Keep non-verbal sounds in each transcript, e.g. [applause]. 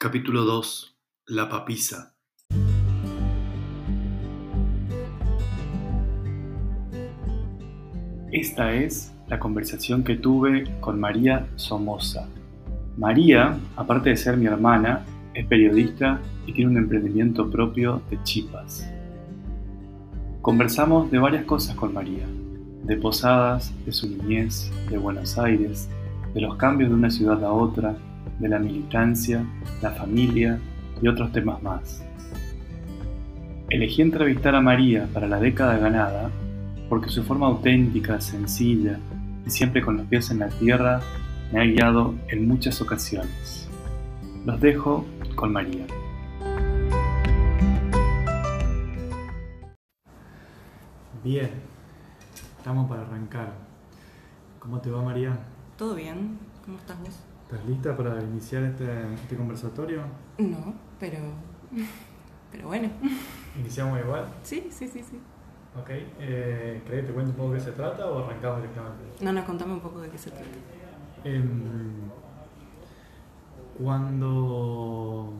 Capítulo 2. La papisa. Esta es la conversación que tuve con María Somoza. María, aparte de ser mi hermana, es periodista y tiene un emprendimiento propio de chipas. Conversamos de varias cosas con María, de Posadas, de su niñez, de Buenos Aires, de los cambios de una ciudad a otra, de la militancia, la familia y otros temas más. Elegí entrevistar a María para la década ganada porque su forma auténtica, sencilla y siempre con los pies en la tierra me ha guiado en muchas ocasiones. Los dejo con María. Bien, estamos para arrancar. ¿Cómo te va María? ¿Todo bien? ¿Cómo estás vos? ¿Estás lista para iniciar este, este conversatorio? No, pero. Pero bueno. ¿Iniciamos igual? Sí, sí, sí, sí. Ok. Eh, ¿Crees que te cuente un poco de qué se trata o arrancamos directamente? No, no, contame un poco de qué se trata. Em, cuando,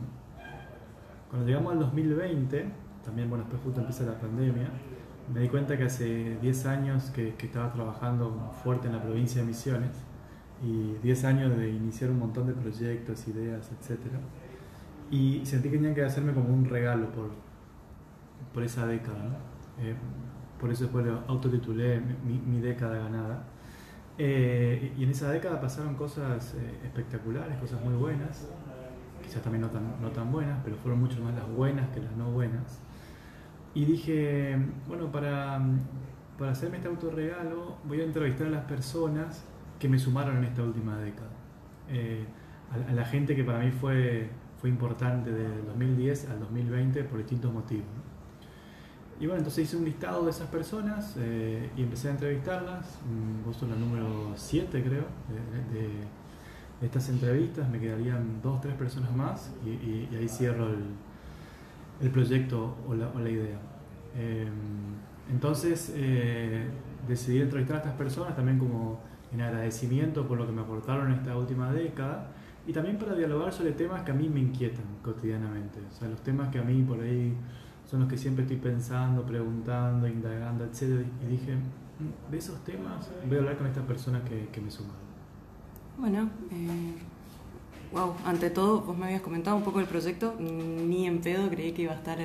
cuando llegamos al 2020, también, bueno, después justo empieza la pandemia, me di cuenta que hace 10 años que, que estaba trabajando fuerte en la provincia de Misiones y 10 años de iniciar un montón de proyectos, ideas, etc. Y sentí que tenían que hacerme como un regalo por, por esa década. ¿no? Eh, por eso después lo autotitulé mi, mi década ganada. Eh, y en esa década pasaron cosas eh, espectaculares, cosas muy buenas, quizás también no tan, no tan buenas, pero fueron mucho más las buenas que las no buenas. Y dije, bueno, para, para hacerme este autorregalo voy a entrevistar a las personas que me sumaron en esta última década. Eh, a, la gente que para mí fue, fue importante del 2010 al 2020 por distintos motivos. Y bueno, entonces hice un listado de esas personas eh, y empecé a entrevistarlas. Mm, Vos sos la número 7 creo de, estas entrevistas. Me quedarían dos, tres personas más y, ahí cierro el, el proyecto o la, idea. Eh, entonces eh, decidí entrevistar a estas personas también como en agradecimiento por lo que me aportaron en esta última década y también para dialogar sobre temas que a mí me inquietan cotidianamente, o sea, los temas que a mí por ahí son los que siempre estoy pensando, preguntando, indagando, etc. Y dije, de esos temas voy a hablar con estas personas que, que me sumaron. Bueno, eh, wow, ante todo, vos me habías comentado un poco del proyecto, ni en pedo creí que iba a estar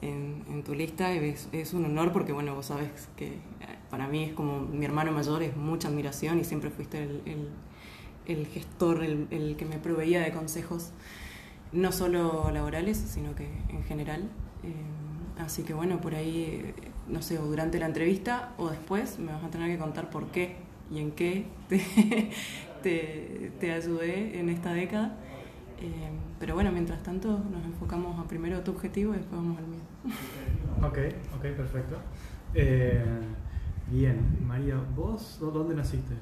en, en tu lista, es, es un honor porque, bueno, vos sabes que para mí es como mi hermano mayor, es mucha admiración y siempre fuiste el, el, gestor, el, el, que me proveía de consejos, no solo laborales, sino que en general. Eh, así que bueno, por ahí, no sé, o durante la entrevista o después me vas a tener que contar por qué y en qué [laughs] te, te, ayudé en esta década. Eh, pero bueno, mientras tanto nos enfocamos a primero tu objetivo y después vamos al mío. Ok, ok, perfecto. Eh... Bien, María, ¿vos dónde naciste?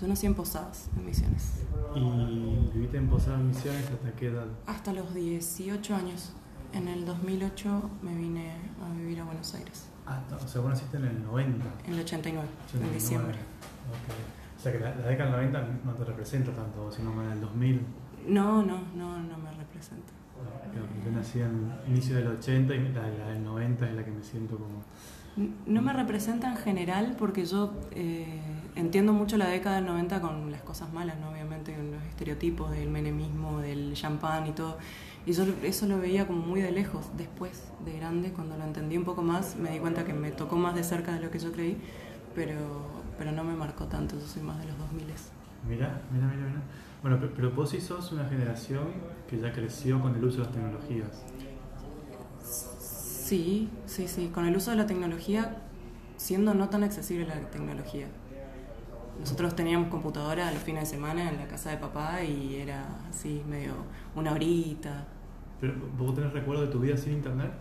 Yo nací en Posadas, en Misiones. ¿Y viviste en Posadas, Misiones hasta qué edad? Hasta los 18 años. En el 2008 me vine a vivir a Buenos Aires. Ah, o sea, vos naciste en el 90. En el 89, 89. en diciembre. Okay. O sea que la, la, década del 90 no te representa tanto, sino más del 2000. No, no, no, no me representa. yo nací en inicio del 80 y la, la del 90 es la que me siento como no me representa en general porque yo eh, entiendo mucho la década del 90 con las cosas malas, ¿no? obviamente, con los estereotipos del menemismo, del champán y todo. Y yo eso lo veía como muy de lejos. Después, de grande, cuando lo entendí un poco más, me di cuenta que me tocó más de cerca de lo que yo creí, pero, pero no me marcó tanto, yo soy más de los 2000. Mira, mira, mira, mira. Bueno, pero, pero vos sí sos una generación que ya creció con el uso de las tecnologías. Sí, sí, sí. Con el uso de la tecnología, siendo no tan accesible la tecnología. Nosotros teníamos computadora los fines de semana en la casa de papá y era así, medio una horita. ¿Pero vos tenés recuerdo de tu vida sin internet?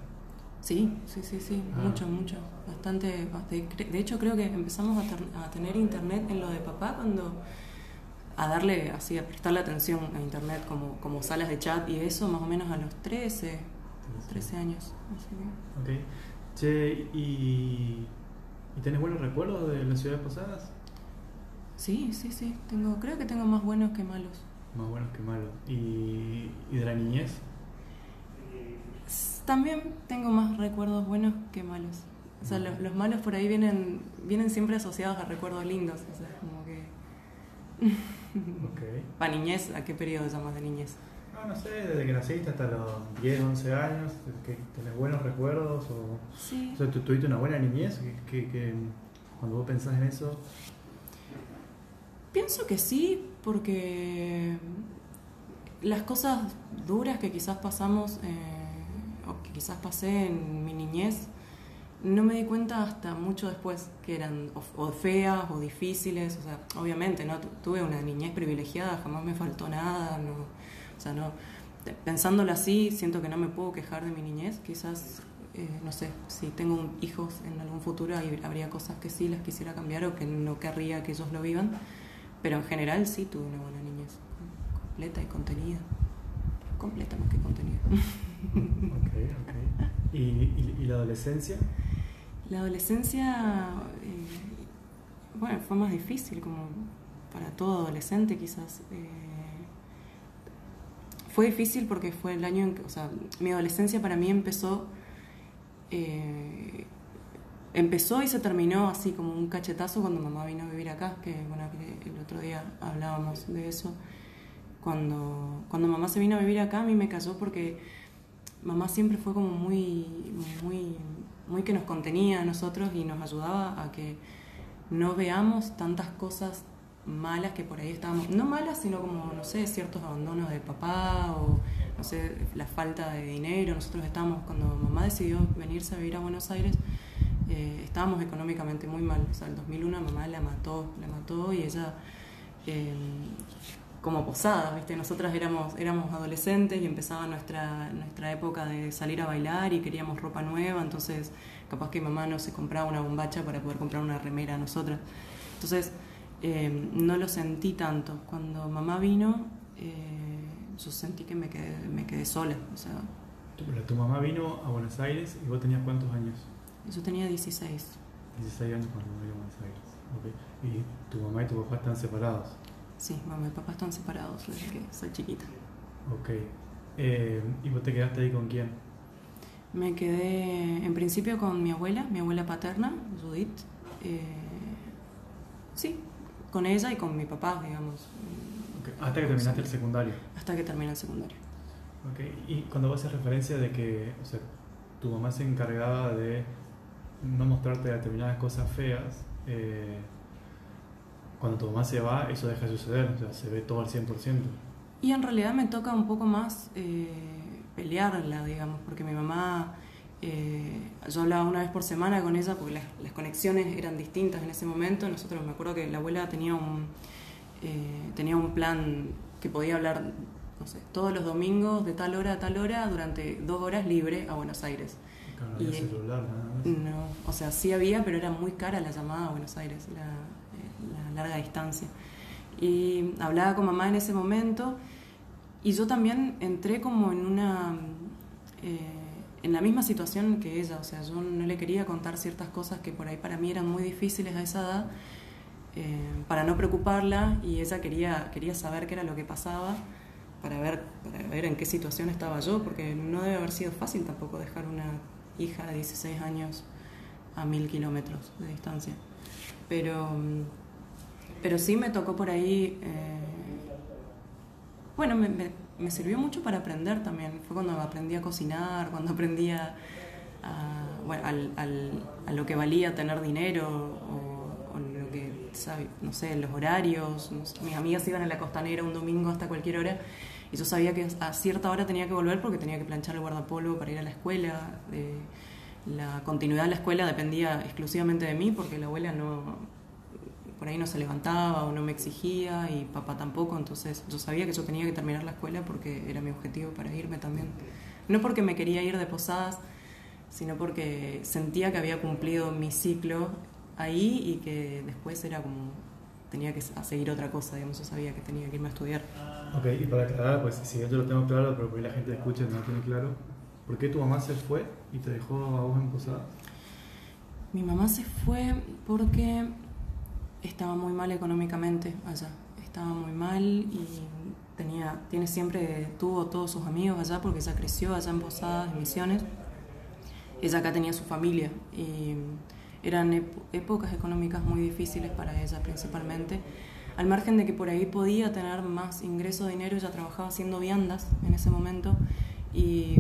Sí, sí, sí, sí, ah. mucho, mucho. Bastante. De hecho, creo que empezamos a, ter a tener internet en lo de papá cuando a darle así, a prestarle atención a internet como, como salas de chat y eso más o menos a los 13, 13 años. Así que. Ok. Che, ¿y, ¿y tenés buenos recuerdos de las ciudades pasadas? Sí, sí, sí. Tengo, creo que tengo más buenos que malos. Más buenos que malos. ¿Y, y de la niñez? También tengo más recuerdos buenos que malos. O sea, los, los malos por ahí vienen, vienen siempre asociados a recuerdos lindos. O sea, como que... Ok. [laughs] ¿Para niñez? ¿A qué periodo llamas de niñez? No sé, desde que naciste hasta los 10, 11 años, que tenés buenos recuerdos o... Sí. O sea, ¿tú tuviste una buena niñez? Que, que- que cuando vos pensás en eso, Pienso que sí, porque las cosas duras que quizás pasamos, eh, o que quizás pasé en mi niñez, no me di cuenta hasta mucho después que eran o, o feas o difíciles. O sea, obviamente, ¿no? Tu- tuve una niñez privilegiada, jamás me faltó nada. No, o sea, no. Pensándolo así, siento que no me puedo quejar de mi niñez. Quizás, eh, no sé, si tengo hijos en algún futuro, ahí habría cosas que sí las quisiera cambiar o que no querría que ellos lo vivan. Pero en general sí tuve una buena niñez, completa y contenida. Completa más que contenida. Ok, ok. ¿Y, y, y la adolescencia? La adolescencia, eh, bueno, fue más difícil como para todo adolescente quizás. Eh, fue difícil porque fue el año en que, o sea, mi adolescencia para mí empezó, eh, empezó y se terminó así como un cachetazo cuando mamá vino a vivir acá, que bueno, el otro día hablábamos de eso. Cuando, cuando mamá se vino a vivir acá a mí me cayó porque mamá siempre fue como muy, muy, muy que nos contenía a nosotros y nos ayudaba a que no veamos tantas cosas malas que por ahí estábamos, no malas, sino como, no sé, ciertos abandonos de papá o, no sé, la falta de dinero. Nosotros estábamos, cuando mamá decidió venirse a vivir a Buenos Aires, eh, estábamos económicamente muy mal. O sea, el 2001 mamá la mató, la mató y ella... eh, como posada, ¿viste? Nosotras éramos, éramos adolescentes y empezaba nuestra, nuestra época de salir a bailar y queríamos ropa nueva, entonces capaz que mamá no se compraba una bombacha para poder comprar una remera a nosotras. Entonces eh, no lo sentí tanto. Cuando mamá vino, eh, yo sentí que me quedé, me quedé sola. O sea, Tu, pero tu mamá vino a Buenos Aires y vos tenías cuántos años? yo tenía 16. 16 años cuando vino a Buenos Aires. Ok. Y tu mamá y tu papá están separados. Sí, mamá y papá están separados desde que soy chiquita. Ok. Eh, ¿Y vos te quedaste ahí con quién? Me quedé en principio con mi abuela, mi abuela paterna, Judith. Eh, sí, con ella y con mi papá, digamos, Ok, Hasta que terminaste el secundario. hasta que terminé el secundario. Ok. Y cuando vos haces referencia de que o sea, tu mamá se encargaba de no mostrarte determinadas cosas feas, eh, cuando tu mamá se va, eso deja de suceder, o sea, se ve todo al 100%. Y en realidad me toca un poco más eh, pelearla, digamos, porque mi mamá, eh, yo hablaba una vez por semana con ella porque las, las conexiones eran distintas en ese momento. Nosotros, me acuerdo que la abuela tenía un, eh, tenía un plan que podía hablar, no sé, todos los domingos de tal hora a tal hora durante dos horas libre a Buenos Aires. Claro, no Y- había celular, nada más. No, o sea, sí había, pero era muy cara la llamada a Buenos Aires, la, eh, la larga distancia. Y hablaba con mamá en ese momento y yo también entré como en una... eh, en la misma situación que ella, o sea, yo no le quería contar ciertas cosas que por ahí para mí eran muy difíciles a esa edad, eh, para no preocuparla y ella quería, quería saber qué era lo que pasaba para ver, para ver en qué situación estaba yo, porque no debe haber sido fácil tampoco dejar una hija de 16 años a mil kilómetros de distancia. Pero, pero sí me tocó por ahí, eh, bueno, me- me sirvió mucho para aprender también. Fue cuando aprendí a cocinar, cuando aprendí a, bueno, al- a lo que valía tener dinero o, lo que, sabe, no sé, los horarios. Mis amigas iban a la costanera un domingo hasta cualquier hora y yo sabía que a cierta hora tenía que volver porque tenía que planchar el guardapolvo para ir a la escuela. eh, la continuidad de la escuela dependía exclusivamente de mí porque la abuela no por ahí no se levantaba o no me exigía y papá tampoco, entonces yo sabía que yo tenía que terminar la escuela porque era mi objetivo para irme también. No porque me quería ir de posadas, sino porque sentía que había cumplido mi ciclo ahí y que después era como tenía que seguir otra cosa, digamos, yo sabía que tenía que irme a estudiar. Ok, y para aclarar, pues si yo lo tengo claro, pero porque la gente escucha y no lo tiene claro, ¿por qué tu mamá se fue y te dejó a vos en posada? Mi mamá se fue porque estaba muy mal económicamente allá. Estaba muy mal y tenía, tiene siempre, tuvo todos sus amigos allá porque ella creció allá en Posadas, en Misiones. Ella acá tenía su familia y eran épocas económicas muy difíciles para ella principalmente. Al margen de que por ahí podía tener más ingreso de dinero, ella trabajaba haciendo viandas en ese momento y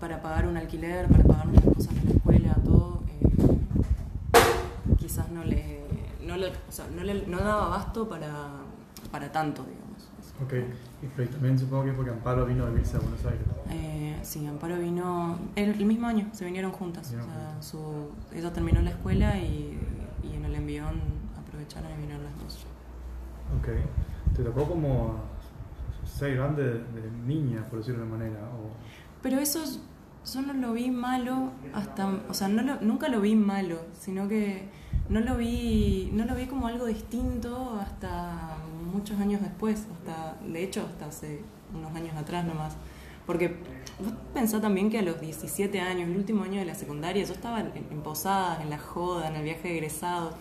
para pagar un alquiler, para pagar unas cosas de la escuela, todo, eh, quizás no le, no, le, o sea, no, le, no daba abasto para, para tanto, digamos. Ok, y también supongo que porque Amparo vino a vivirse a Buenos Aires. Eh, sí, Amparo vino el, el, mismo año, se vinieron juntas. o sea, su, ella terminó la escuela y, y, en el envión aprovecharon y vinieron las dos. Ok, te tocó como ser grande de, de niña, por decirlo de una manera. O... Pero eso yo no lo vi malo hasta, o sea, no lo, nunca lo vi malo, sino que no lo vi, no lo vi como algo distinto hasta muchos años después, hasta, de hecho hasta hace unos años atrás nomás. Porque vos pensás también que a los 17 años, el último año de la secundaria, yo estaba en, en posadas, en la joda, en el viaje de egresados.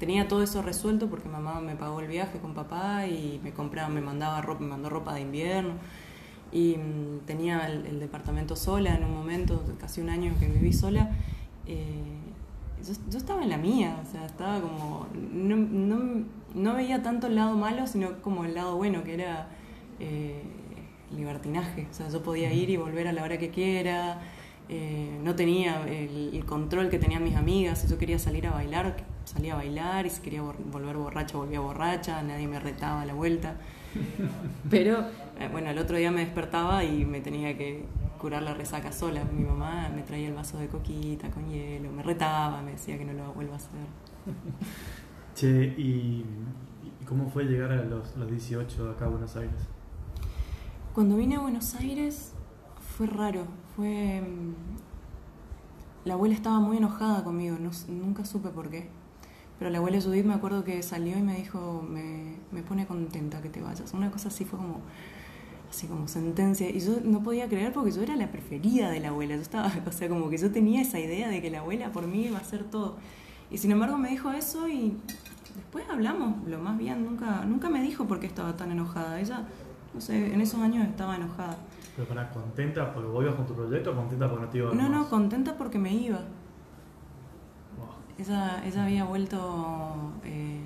Tenía todo eso resuelto porque mamá me pagó el viaje con papá y me compraba, me mandaba ropa, me mandó ropa de invierno. Y mm, tenía el, departamento sola en un momento, casi un año que viví sola. Eh, yo, estaba en la mía, o sea, estaba como. No, no, no, veía tanto el lado malo, sino como el lado bueno, que era eh, libertinaje. O sea, yo podía ir y volver a la hora que quiera, eh, no tenía el, control que tenían mis amigas. Si yo quería salir a bailar, salía a bailar, y si quería volver borracha, volvía borracha, nadie me retaba a la vuelta. [laughs] Pero, bueno, el otro día me despertaba y me tenía que curar la resaca sola. Mi mamá me traía el vaso de coquita con hielo, me retaba, me decía que no lo vuelva a hacer. [laughs] Che, ¿y, cómo fue llegar a los, los 18 acá a Buenos Aires? Cuando vine a Buenos Aires fue raro, fue... Mm, la abuela estaba muy enojada conmigo, nunca supe por qué. Pero la abuela Judith me acuerdo que salió y me dijo, me, me pone contenta que te vayas. Una cosa así fue como, así como sentencia. Y yo no podía creer porque yo era la preferida de la abuela. Yo estaba, [laughs] o sea, como que yo tenía esa idea de que la abuela por mí iba a hacer todo. Y sin embargo me dijo eso y después hablamos, lo más bien, nunca, nunca me dijo por qué estaba tan enojada. Ella, no sé, en esos años estaba enojada. ¿Pero para contenta porque vos ibas con tu proyecto o contenta porque no te iba No, no, contenta porque me iba. Ella, ella había vuelto eh,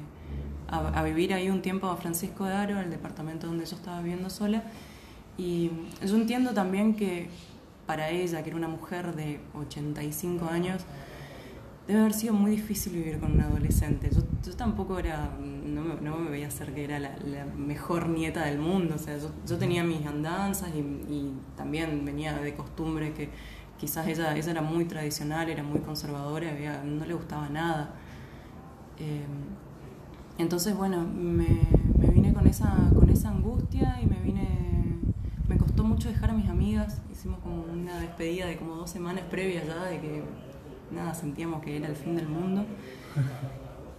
a, a, vivir ahí un tiempo a Francisco de Aro, el departamento donde yo estaba viviendo sola, y yo entiendo también que para ella, que era una mujer de 85 años, debe haber sido muy difícil vivir con un adolescente. Yo, tampoco era, no me, veía ser que era la, mejor nieta del mundo, o sea, yo, tenía mis andanzas y, también venía de costumbre que quizás ella, ella era muy tradicional, era muy conservadora, no le gustaba nada. Eh, entonces, bueno, me, me vine con esa, con esa angustia y me vine mucho dejar a mis amigas, hicimos como una despedida de como dos semanas previas ya de que nada, sentíamos que era el fin del mundo.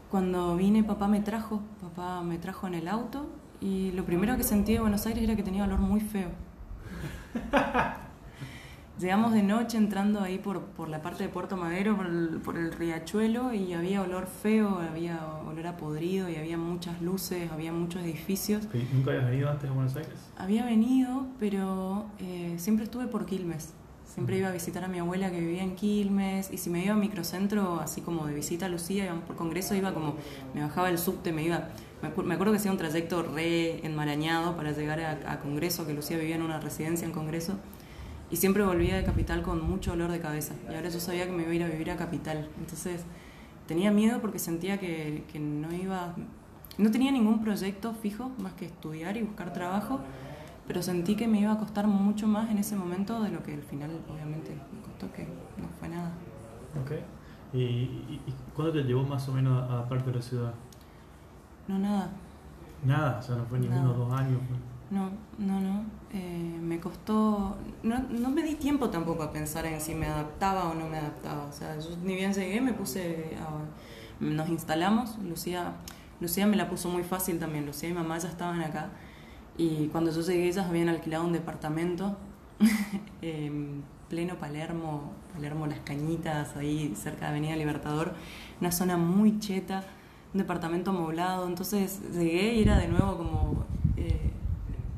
Cuando vine papá me trajo, papá me trajo en el auto y lo primero que sentí de Buenos Aires era que tenía olor muy feo. Llegamos de noche entrando ahí por, por la parte de Puerto Madero, por el, por el, riachuelo, y había olor feo, había olor a podrido, y había muchas luces, había muchos edificios. ¿Nunca habías venido antes a Buenos Aires? Había venido, pero eh, siempre estuve por Quilmes. Siempre iba a visitar a mi abuela que vivía en Quilmes, y si me iba a microcentro, así como de visita a Lucía, íbamos por congreso, iba como, me bajaba el subte, me iba... Me acuerdo que hacía un trayecto re enmarañado para llegar a, a Congreso, que Lucía vivía en una residencia en Congreso y siempre volvía de Capital con mucho olor de cabeza. Y ahora yo sabía que me iba a ir a vivir a Capital. Entonces tenía miedo porque sentía que, que no iba... No tenía ningún proyecto fijo más que estudiar y buscar trabajo, pero sentí que me iba a costar mucho más en ese momento de lo que al final obviamente me costó, que no fue nada. Ok. ¿Y, y, y cuándo te llevó más o menos a parte de la ciudad? No, nada. Nada, o sea, no fue ni uno o dos años. No, no, no. Eh, me costó. No, no, me di tiempo tampoco a pensar en si me adaptaba o no me adaptaba. O sea, yo ni bien llegué, me puse. A, nos instalamos. Lucía, Lucía me la puso muy fácil también. Lucía y mamá ya estaban acá. Y cuando yo llegué, ellas habían alquilado un departamento [laughs] en pleno Palermo, Palermo Las Cañitas, ahí cerca de Avenida Libertador. Una zona muy cheta, un departamento amoblado. Entonces llegué y era de nuevo como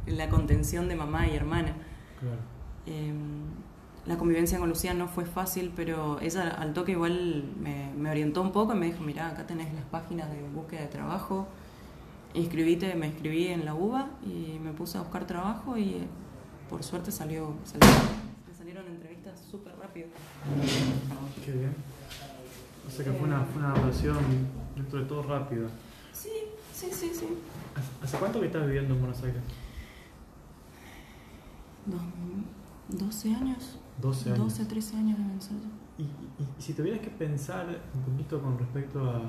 la contención de mamá y hermana. Claro. Em, la convivencia con Lucía no fue fácil, pero ella al toque igual me, me orientó un poco y me dijo, mira, acá tenés las páginas de búsqueda de trabajo, inscribite, me inscribí en la UBA y me puse a buscar trabajo y eh, por suerte salió, salió me salieron entrevistas súper rápido. Qué bien. O sea que fue una, fue una adaptación dentro de todo rápida. Sí, sí, sí, sí. ¿Hace- ¿Hace cuánto que estás viviendo en Buenos Aires? Dos- 12 años. 12 años. 12, 13 años deben ser. Y, y- y si tuvieras que pensar un poquito con respecto a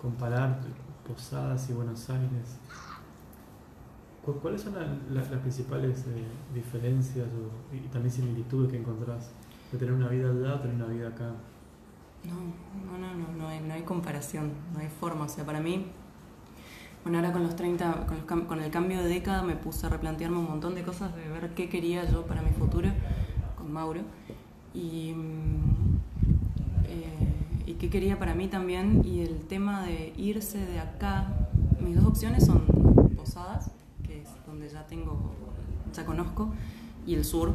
comparar Posadas y Buenos Aires, ¿cu- ¿cuáles son la- la- las principales eh, diferencias o- y también similitudes que encontrás de tener una vida allá o tener una vida acá? No, no, no, no, no hay, no hay comparación, no hay forma. O sea, para mí, bueno, ahora con los 30, con, los con el cambio de década me puse a replantearme un montón de cosas, de ver qué quería yo para mi futuro con Mauro y, mm, eh, y qué quería para mí también. Y el tema de irse de acá, mis dos opciones son Posadas, que es donde ya tengo, ya conozco, y el sur,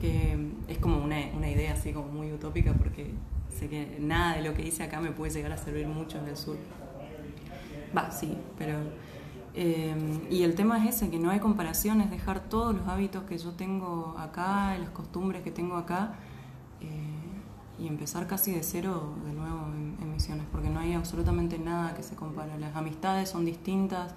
que es como una, una idea así como muy utópica porque sé que nada de lo que hice acá me puede llegar a servir mucho en el sur. Va, sí, pero... eh, y el tema es ese, que no hay comparación, es dejar todos los hábitos que yo tengo acá, las costumbres que tengo acá, eh, y empezar casi de cero de nuevo en, Misiones, porque no hay absolutamente nada que se compara. Las amistades son distintas,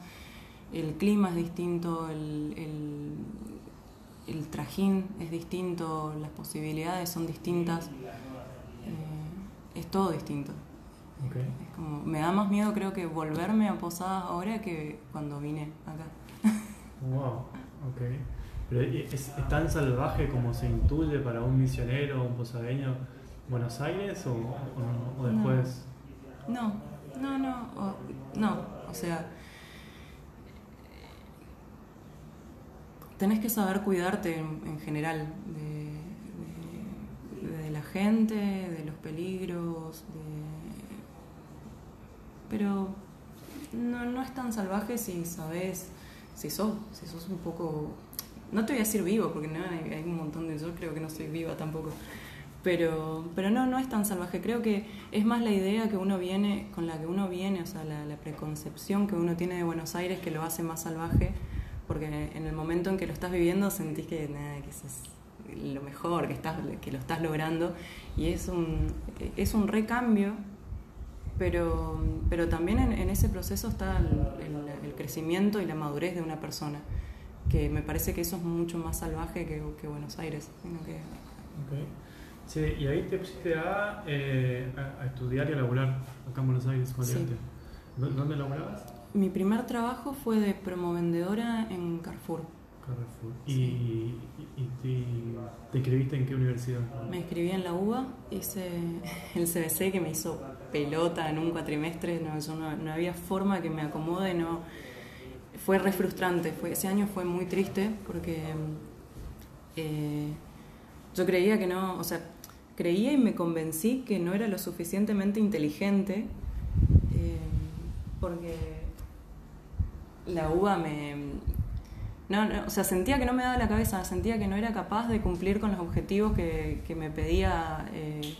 el clima es distinto, el, el, el trajín es distinto, las posibilidades son distintas, eh, es todo distinto. Ok. Es como, me da más miedo creo que volverme a Posadas ahora que cuando vine acá. [laughs] Wow, ok. Pero ¿es, es tan salvaje como se intuye para un misionero o un posadeño Buenos Aires o, o no? ¿O después? No, no, no, o- no, o sea, tenés que saber cuidarte en, en general de, de- de la gente, de los peligros, de... pero no, no es tan salvaje si sabes, si sos, si sos un poco, no te voy a decir vivo, porque no, hay, un montón de, yo creo que no soy viva tampoco, pero, pero no, no es tan salvaje. Creo que es más la idea que uno viene, con la que uno viene, o sea, la, la preconcepción que uno tiene de Buenos Aires que lo hace más salvaje, porque en el momento en que lo estás viviendo sentís que, nada, que eso es lo mejor, que, estás, que lo estás logrando, y es un, es un recambio, pero, pero también en, en ese proceso está el, el- el crecimiento y la madurez de una persona, que me parece que eso es mucho más salvaje que, que Buenos Aires. sino que- Ok. Sí, y ahí te pusiste a, eh, a, a estudiar y a laburar acá en Buenos Aires, Sí. Julián. ¿Dó- ¿Dónde laburabas? Mi primer trabajo fue de promovendedora en Carrefour. Carrefour. ¿Y, Sí. y, y te, te inscribiste en qué universidad? Me inscribí en la UBA, hice el CBC que me hizo pelota en un cuatrimestre, no, había forma que me acomode, no, fue re frustrante, ese año fue muy triste porque eh, yo creía que no, o sea, creía y me convencí que no era lo suficientemente inteligente eh, porque la uva me... No, no, o sea, sentía que no me daba la cabeza, sentía que no era capaz de cumplir con los objetivos que, que me pedía eh,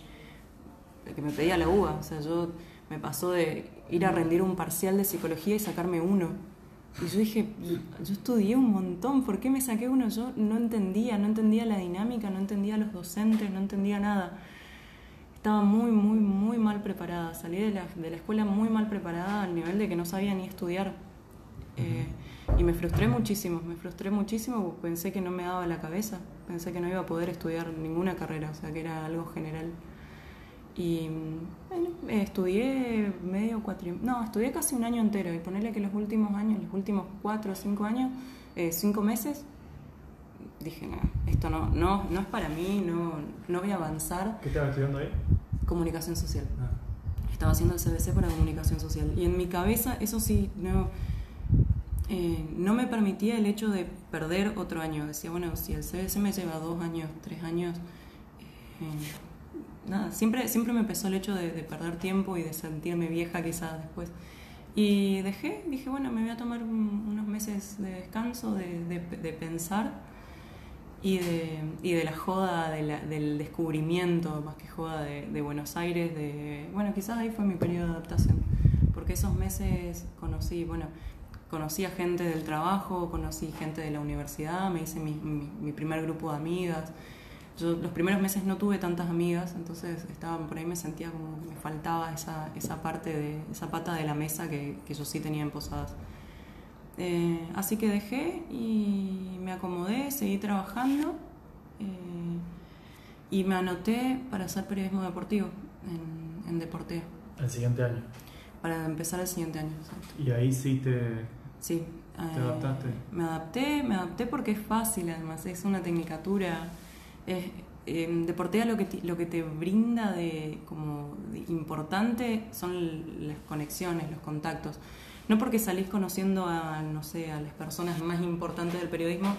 que me pedía la UBA. O sea, yo me pasó de ir a rendir un parcial de psicología y sacarme uno. Y yo dije, yo estudié un montón, ¿por qué me saqué uno? Yo no entendía, no entendía la dinámica, no entendía los docentes, no entendía nada. Estaba muy, muy, muy mal preparada. Salí de la, de la escuela muy mal preparada al nivel de que no sabía ni estudiar. Eh, y me frustré muchísimo, me frustré muchísimo porque pensé que no me daba la cabeza, pensé que no iba a poder estudiar ninguna carrera, o sea que era algo general. Y bueno, estudié medio cuatri... No, estudié casi un año entero y ponerle que los últimos años, los últimos cuatro o cinco años, eh, cinco meses, dije, no, esto no, no, no es para mí, no, no voy a avanzar. ¿Qué estabas estudiando ahí? Comunicación social. Ah, Estaba haciendo el CBC para comunicación social. Y en mi cabeza, eso sí, no, eh, no me permitía el hecho de perder otro año. Decía, bueno, si el CBC me lleva dos años, tres años, eh, nada, siempre, siempre me pesó el hecho de, de perder tiempo y de sentirme vieja quizás después. Y dejé, dije, bueno, me voy a tomar unos meses de descanso, de, de, pensar y de, y de la joda del descubrimiento, más que joda de, de, Buenos Aires, de, bueno, quizás ahí fue mi periodo de adaptación, porque esos meses conocí, bueno, conocí a gente del trabajo, conocí gente de la universidad, me hice mi, mi primer grupo de amigas, yo los primeros meses no tuve tantas amigas, entonces estaba por ahí me sentía como que me faltaba esa, esa parte de esa pata de la mesa que, que yo sí tenía en Posadas. Eh, así que dejé y me acomodé, seguí trabajando eh, y me anoté para hacer periodismo deportivo en, en Deportea. ¿El siguiente año? Para empezar el siguiente año, exacto. ¿Y ahí sí te, sí, te adaptaste? Eh, me adapté, me adapté porque es fácil además, es una tecnicatura es, eh, Deportea lo que, te, lo que te brinda de como importante son las conexiones, los contactos. No porque salís conociendo a, no sé, a las personas más importantes del periodismo,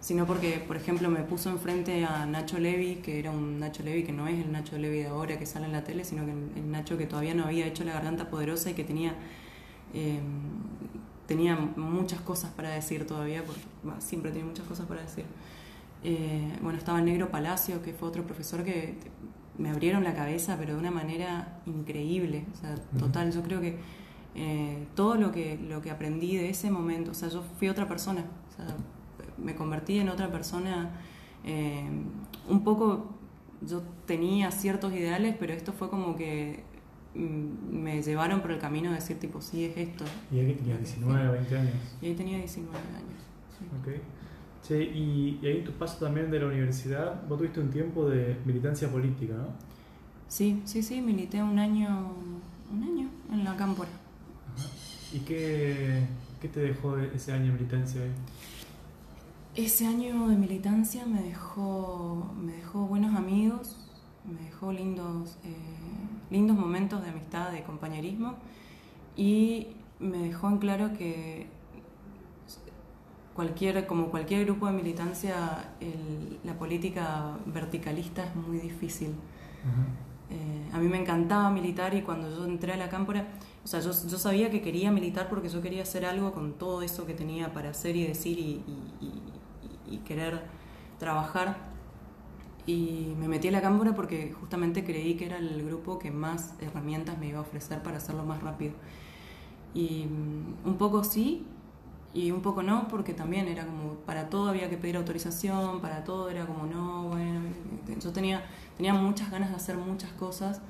sino porque, por ejemplo, me puso enfrente a Nacho Levi, que era un Nacho Levi que no es el Nacho Levi de ahora que sale en la tele, sino que el Nacho que todavía no había hecho la garganta poderosa y que tenía, eh, tenía muchas cosas para decir todavía, porque siempre tiene muchas cosas para decir. Eh, bueno, estaba Negro Palacio, que fue otro profesor que me abrieron la cabeza, pero de una manera increíble. O sea, total, yo creo que eh, todo lo que, lo que aprendí de ese momento, o sea, yo fui otra persona, o sea, me convertí en otra persona. Eh, un poco, yo tenía ciertos ideales, pero esto fue como que mm, me llevaron por el camino de decir, tipo, sí, es esto. ¿Y ahí tenía 19, 20 años? Y ahí tenía 19 años. Sí. Sí, y, ahí tu paso también de la universidad, vos tuviste un tiempo de militancia política, ¿no? Sí, sí, sí, milité un año, un año en la Cámpora. ¿Y qué, qué, te dejó ese año de militancia ahí? Ese año de militancia me dejó, me dejó buenos amigos, me dejó lindos, eh, lindos momentos de amistad, de compañerismo y me dejó en claro que cualquier, como cualquier grupo de militancia, la política verticalista es muy difícil. Eh, a mí me encantaba militar y cuando yo entré a la cámpora, o sea, yo, yo, sabía que quería militar porque yo quería hacer algo con todo eso que tenía para hacer y decir y, y querer trabajar. Y me metí a la cámpora porque justamente creí que era el grupo que más herramientas me iba a ofrecer para hacerlo más rápido. Y mm, un poco sí, y un poco no, porque también era como, para todo había que pedir autorización, para todo era como, no, bueno, yo tenía, tenía muchas ganas de hacer muchas cosas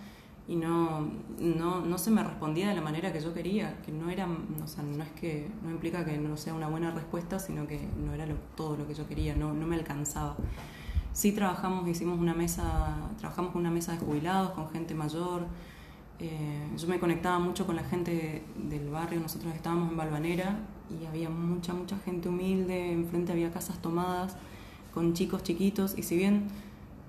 y no, no, no se me respondía de la manera que yo quería, que no era, o sea, no es que, no implica que no sea una buena respuesta, sino que no era todo lo que yo quería, no, no me alcanzaba. Sí trabajamos, hicimos una mesa, trabajamos con una mesa de jubilados, con gente mayor, eh, yo me conectaba mucho con la gente del barrio, nosotros estábamos en Balvanera y había mucha, mucha gente humilde, enfrente había casas tomadas con chicos chiquitos y si bien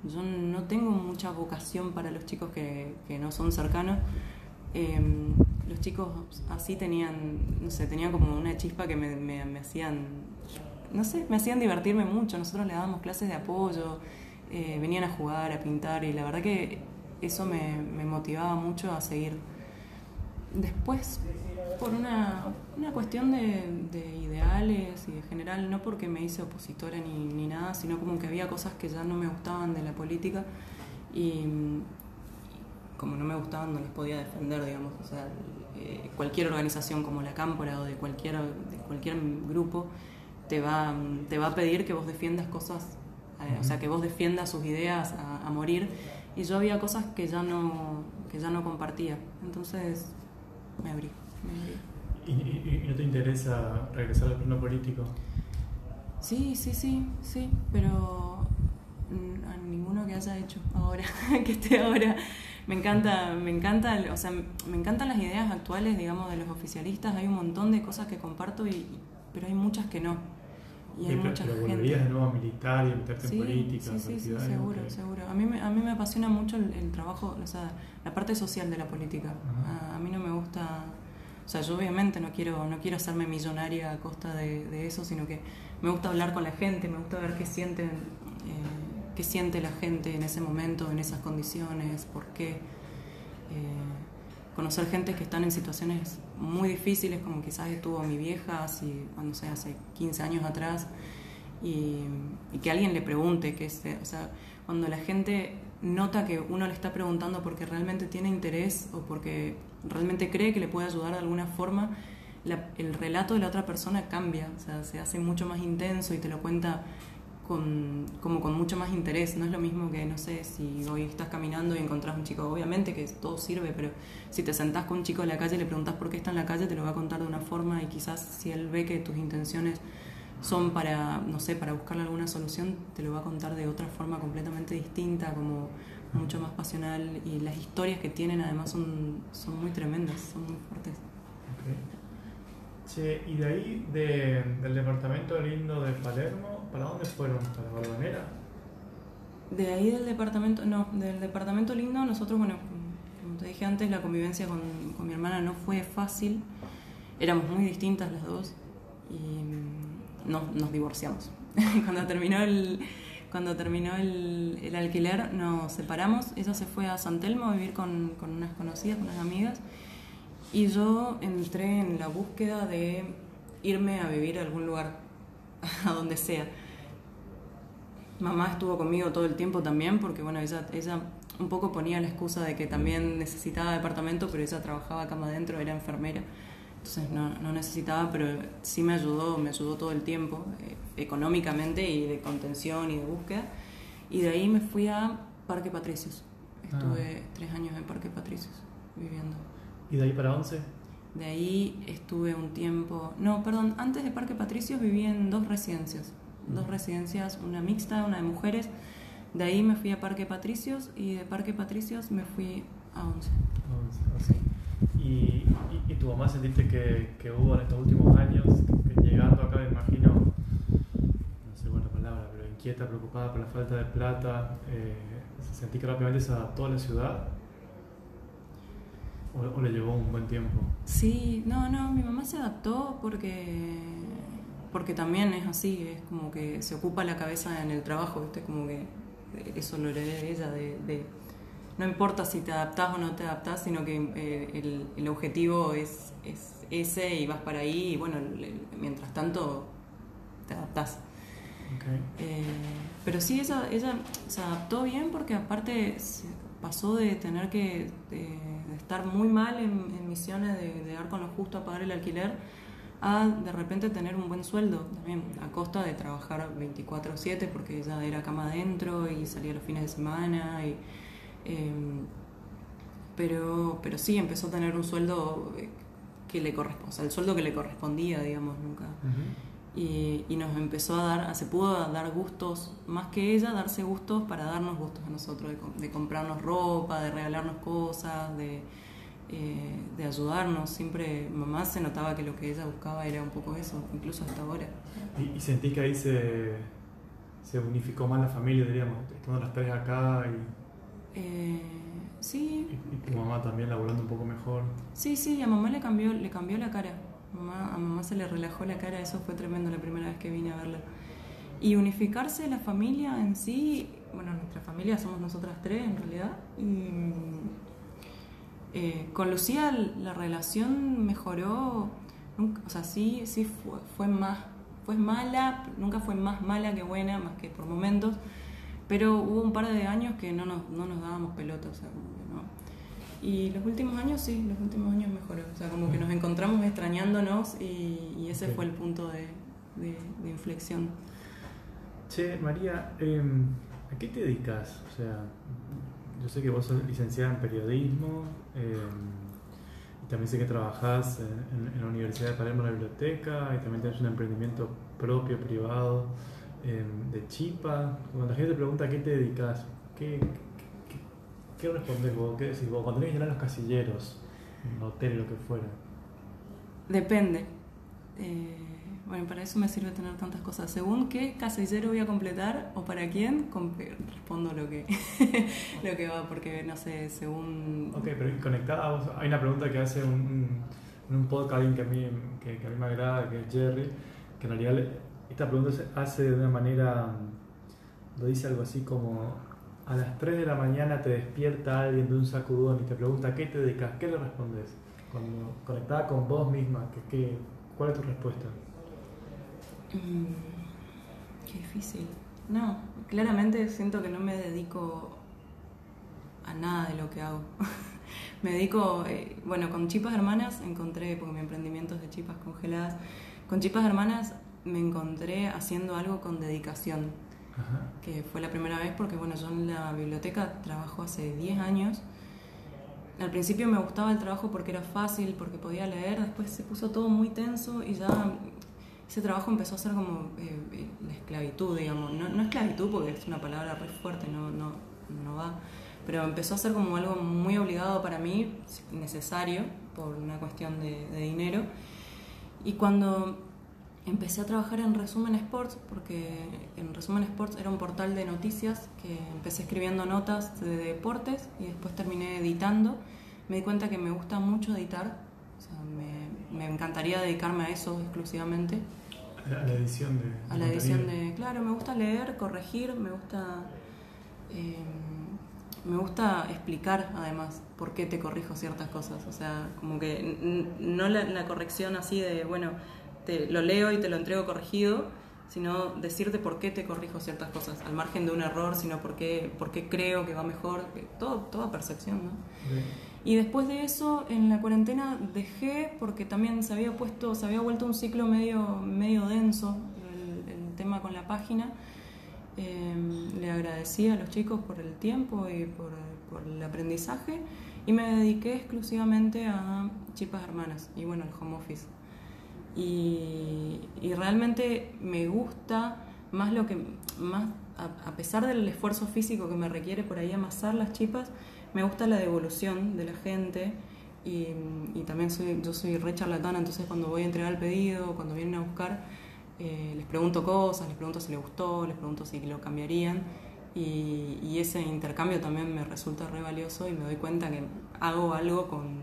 yo no tengo mucha vocación para los chicos que, que no son cercanos, em, los chicos así tenían, no sé, tenían como una chispa que me, me, hacían, no sé, me hacían divertirme mucho. Nosotros le dábamos clases de apoyo, eh, venían a jugar, a pintar y la verdad que eso me, me motivaba mucho a seguir. Después, por una, una cuestión de, de, ideales y de general, no porque me hice opositora ni, ni, nada, sino como que había cosas que ya no me gustaban de la política y, como no me gustaban no les podía defender, digamos. O sea, eh, cualquier organización como la Cámpora o de cualquier, de cualquier grupo te va, te va a pedir que vos defiendas cosas, eh, o sea, que vos defiendas sus ideas a, a morir y yo había cosas que ya no, que ya no compartía. Entonces me abrí. ¿Y, y, no te interesa regresar al plano político? Sí, sí, sí, sí, pero a ninguno que haya hecho ahora, [laughs] que esté ahora. Me encanta, me encanta, o sea, me encantan las ideas actuales, digamos, de los oficialistas. Hay un montón de cosas que comparto, y, pero hay muchas que no. Y hay mucha pero volverías de nuevo a militar y a meterte en política. Sí, sí, sí, seguro, seguro. A mí, me, a mí me apasiona mucho el, trabajo, o sea, la parte social de la política. A, a, mí no me gusta o sea, yo obviamente no quiero, no quiero hacerme millonaria a costa de, eso, sino que me gusta hablar con la gente, me gusta ver qué sienten, eh, qué siente la gente en ese momento, en esas condiciones, por qué. Eh, conocer gente que están en situaciones muy difíciles, como quizás estuvo mi vieja, así, no sé, hace 15 años atrás, y, que alguien le pregunte, que o sea, cuando la gente nota que uno le está preguntando porque realmente tiene interés o porque realmente cree que le puede ayudar de alguna forma, el relato de la otra persona cambia, o sea, se hace mucho más intenso y te lo cuenta con, como con mucho más interés. No es lo mismo que, no sé, si hoy estás caminando y encontrás un chico, obviamente que todo sirve, pero si te sentás con un chico en la calle y le preguntas por qué está en la calle, te lo va a contar de una forma y quizás si él ve que tus intenciones son para, no sé, para buscarle alguna solución, te lo va a contar de otra forma completamente distinta, como mucho más pasional y las historias que tienen además son, son muy tremendas, son muy fuertes. Okay. y de ahí, del departamento lindo de Palermo, ¿Para dónde fueron? ¿Para Balvanera? De ahí del departamento, no, del departamento lindo, nosotros, bueno, como te dije antes, la convivencia con, con mi hermana no fue fácil. Éramos muy distintas las dos y no, nos divorciamos. [laughs] cuando terminó el, cuando terminó el, el, alquiler nos separamos. Ella se fue a San Telmo a vivir con, con unas conocidas, con unas amigas. Y yo entré en la búsqueda de irme a vivir a algún lugar [laughs] a donde sea. Mamá estuvo conmigo todo el tiempo también porque, bueno, ella, ella un poco ponía la excusa de que también necesitaba departamento, pero ella trabajaba cama adentro, era enfermera. Entonces no, no, necesitaba, pero sí me ayudó, me ayudó todo el tiempo, eh, económicamente y de contención y de búsqueda. Y de ahí me fui a Parque Patricios. Estuve ah. tres años en Parque Patricios viviendo. ¿Y de ahí para once? De ahí estuve un tiempo, no, perdón, antes de Parque Patricios viví en dos residencias, dos residencias, una mixta, una de mujeres. De ahí me fui a Parque Patricios y de Parque Patricios me fui a Once. ¿Y, y, tu mamá sentiste que, que, hubo en estos últimos años, que, llegando acá me imagino, no sé buena palabra, pero inquieta, preocupada por la falta de plata, eh, ¿sentí que rápidamente se adaptó a la ciudad? ¿O, le llevó un buen tiempo? Sí, no, no, mi mamá se adaptó porque, porque también es así, es como que se ocupa la cabeza en el trabajo, ¿viste? Como que eso lo heredé de ella, de, no importa si te adaptás o no te adaptás, sino que eh, el, el, objetivo es, es, ese y vas para ahí y bueno, mientras tanto te adaptás. Eh, pero sí, ella, ella se adaptó bien porque aparte pasó de tener que estar muy mal en, misiones de, dar con lo justo a pagar el alquiler a de repente tener un buen sueldo también a costa de trabajar 24/7 porque ella era cama adentro y salía los fines de semana y, em, pero pero sí empezó a tener un sueldo que le correspondía o sea, el sueldo que le correspondía digamos nunca y, nos empezó a dar, se pudo dar gustos, más que ella, darse gustos para darnos gustos a nosotros, de, comprarnos ropa, de regalarnos cosas, de, eh, de ayudarnos. Siempre mamá se notaba que lo que ella buscaba era un poco eso, incluso hasta ahora. ¿Y, y sentí que ahí se, se unificó más la familia, diríamos, estando las tres acá y... Eh, sí. Y, tu mamá también laburando un poco mejor. Sí, sí, a mamá le cambió, le cambió la cara a mamá se le relajó la cara, eso fue tremendo la primera vez que vine a verla. Y unificarse la familia en sí, bueno, nuestra familia somos nosotras tres en realidad. Y, eh, con Lucía la relación mejoró, o sea, sí, sí fue, fue más, fue mala, nunca fue más mala que buena, más que por momentos, pero hubo un par de años que no nos, no nos dábamos pelota, o sea, y los últimos años sí, los últimos años mejoró. O sea, como que nos encontramos extrañándonos y, ese fue el punto de, de, inflexión. Che, María, em, ¿a qué te dedicas? O sea, yo sé que vos sos licenciada en periodismo em, y también sé que trabajás en, la Universidad de Palermo en la biblioteca y también tenés un emprendimiento propio, privado, em, de chipa. Cuando la gente te pregunta a qué te dedicas, ¿qué, ¿Qué respondes vos? ¿Qué decís vos? Cuando tenés que llenar los casilleros, en hotel, lo que fuera. Depende. Eh, bueno, para eso me sirve tener tantas cosas. Según qué casillero voy a completar o para quién, respondo lo que, [laughs] lo que va, porque no sé, según... Ok, pero conectada, hay una pregunta que hace un, un podcast que a, mí, que, a mí me agrada, que es Jerry, que en realidad esta pregunta se hace de una manera, lo dice algo así como a las 3 de la mañana te despierta alguien de un sacudón y te pregunta qué te dedicas, ¿qué le respondes? Cuando conectada con vos misma, ¿qué, cuál es tu respuesta? Mm, qué difícil. No, claramente siento que no me dedico a nada de lo que hago. [laughs] me dedico, eh, bueno, con Chipas Hermanas encontré, porque mi emprendimiento es de chipas congeladas, con Chipas Hermanas me encontré haciendo algo con dedicación, que fue la primera vez porque, bueno, yo en la biblioteca trabajo hace 10 años. Al principio me gustaba el trabajo porque era fácil, porque podía leer, después se puso todo muy tenso y ya ese trabajo empezó a ser como eh, eh, la esclavitud, digamos. No, no, esclavitud porque es una palabra re fuerte, no, no, no va. Pero empezó a ser como algo muy obligado para mí, necesario, por una cuestión de, de dinero. Y cuando empecé a trabajar en Resumen Sports, porque en Resumen Sports era un portal de noticias que empecé escribiendo notas de deportes y después terminé editando. Me di cuenta que me gusta mucho editar, o sea, me, me encantaría dedicarme a eso exclusivamente. A la edición de... A la edición de... Claro, me gusta leer, corregir, me gusta... Eh, me gusta explicar además por qué te corrijo ciertas cosas, o sea, como que no la, la corrección así de, bueno, te lo leo y te lo entrego corregido, sino decirte por qué te corrijo ciertas cosas, al margen de un error, sino por qué, por qué creo que va mejor, todo, toda percepción, ¿no? Y después de eso, en la cuarentena dejé, porque también se había puesto, se había vuelto un ciclo medio, medio denso el, tema con la página. Em, le agradecí a los chicos por el tiempo y por, por, el aprendizaje y me dediqué exclusivamente a chipas hermanas y bueno, al home office. Y, realmente me gusta más lo que, más a, pesar del esfuerzo físico que me requiere por ahí amasar las chipas, me gusta la devolución de la gente y, también soy, yo soy re charlatana, entonces cuando voy a entregar el pedido, cuando vienen a buscar, eh, les pregunto cosas, les pregunto si les gustó, les pregunto si lo cambiarían y, ese intercambio también me resulta re valioso y me doy cuenta que hago algo con,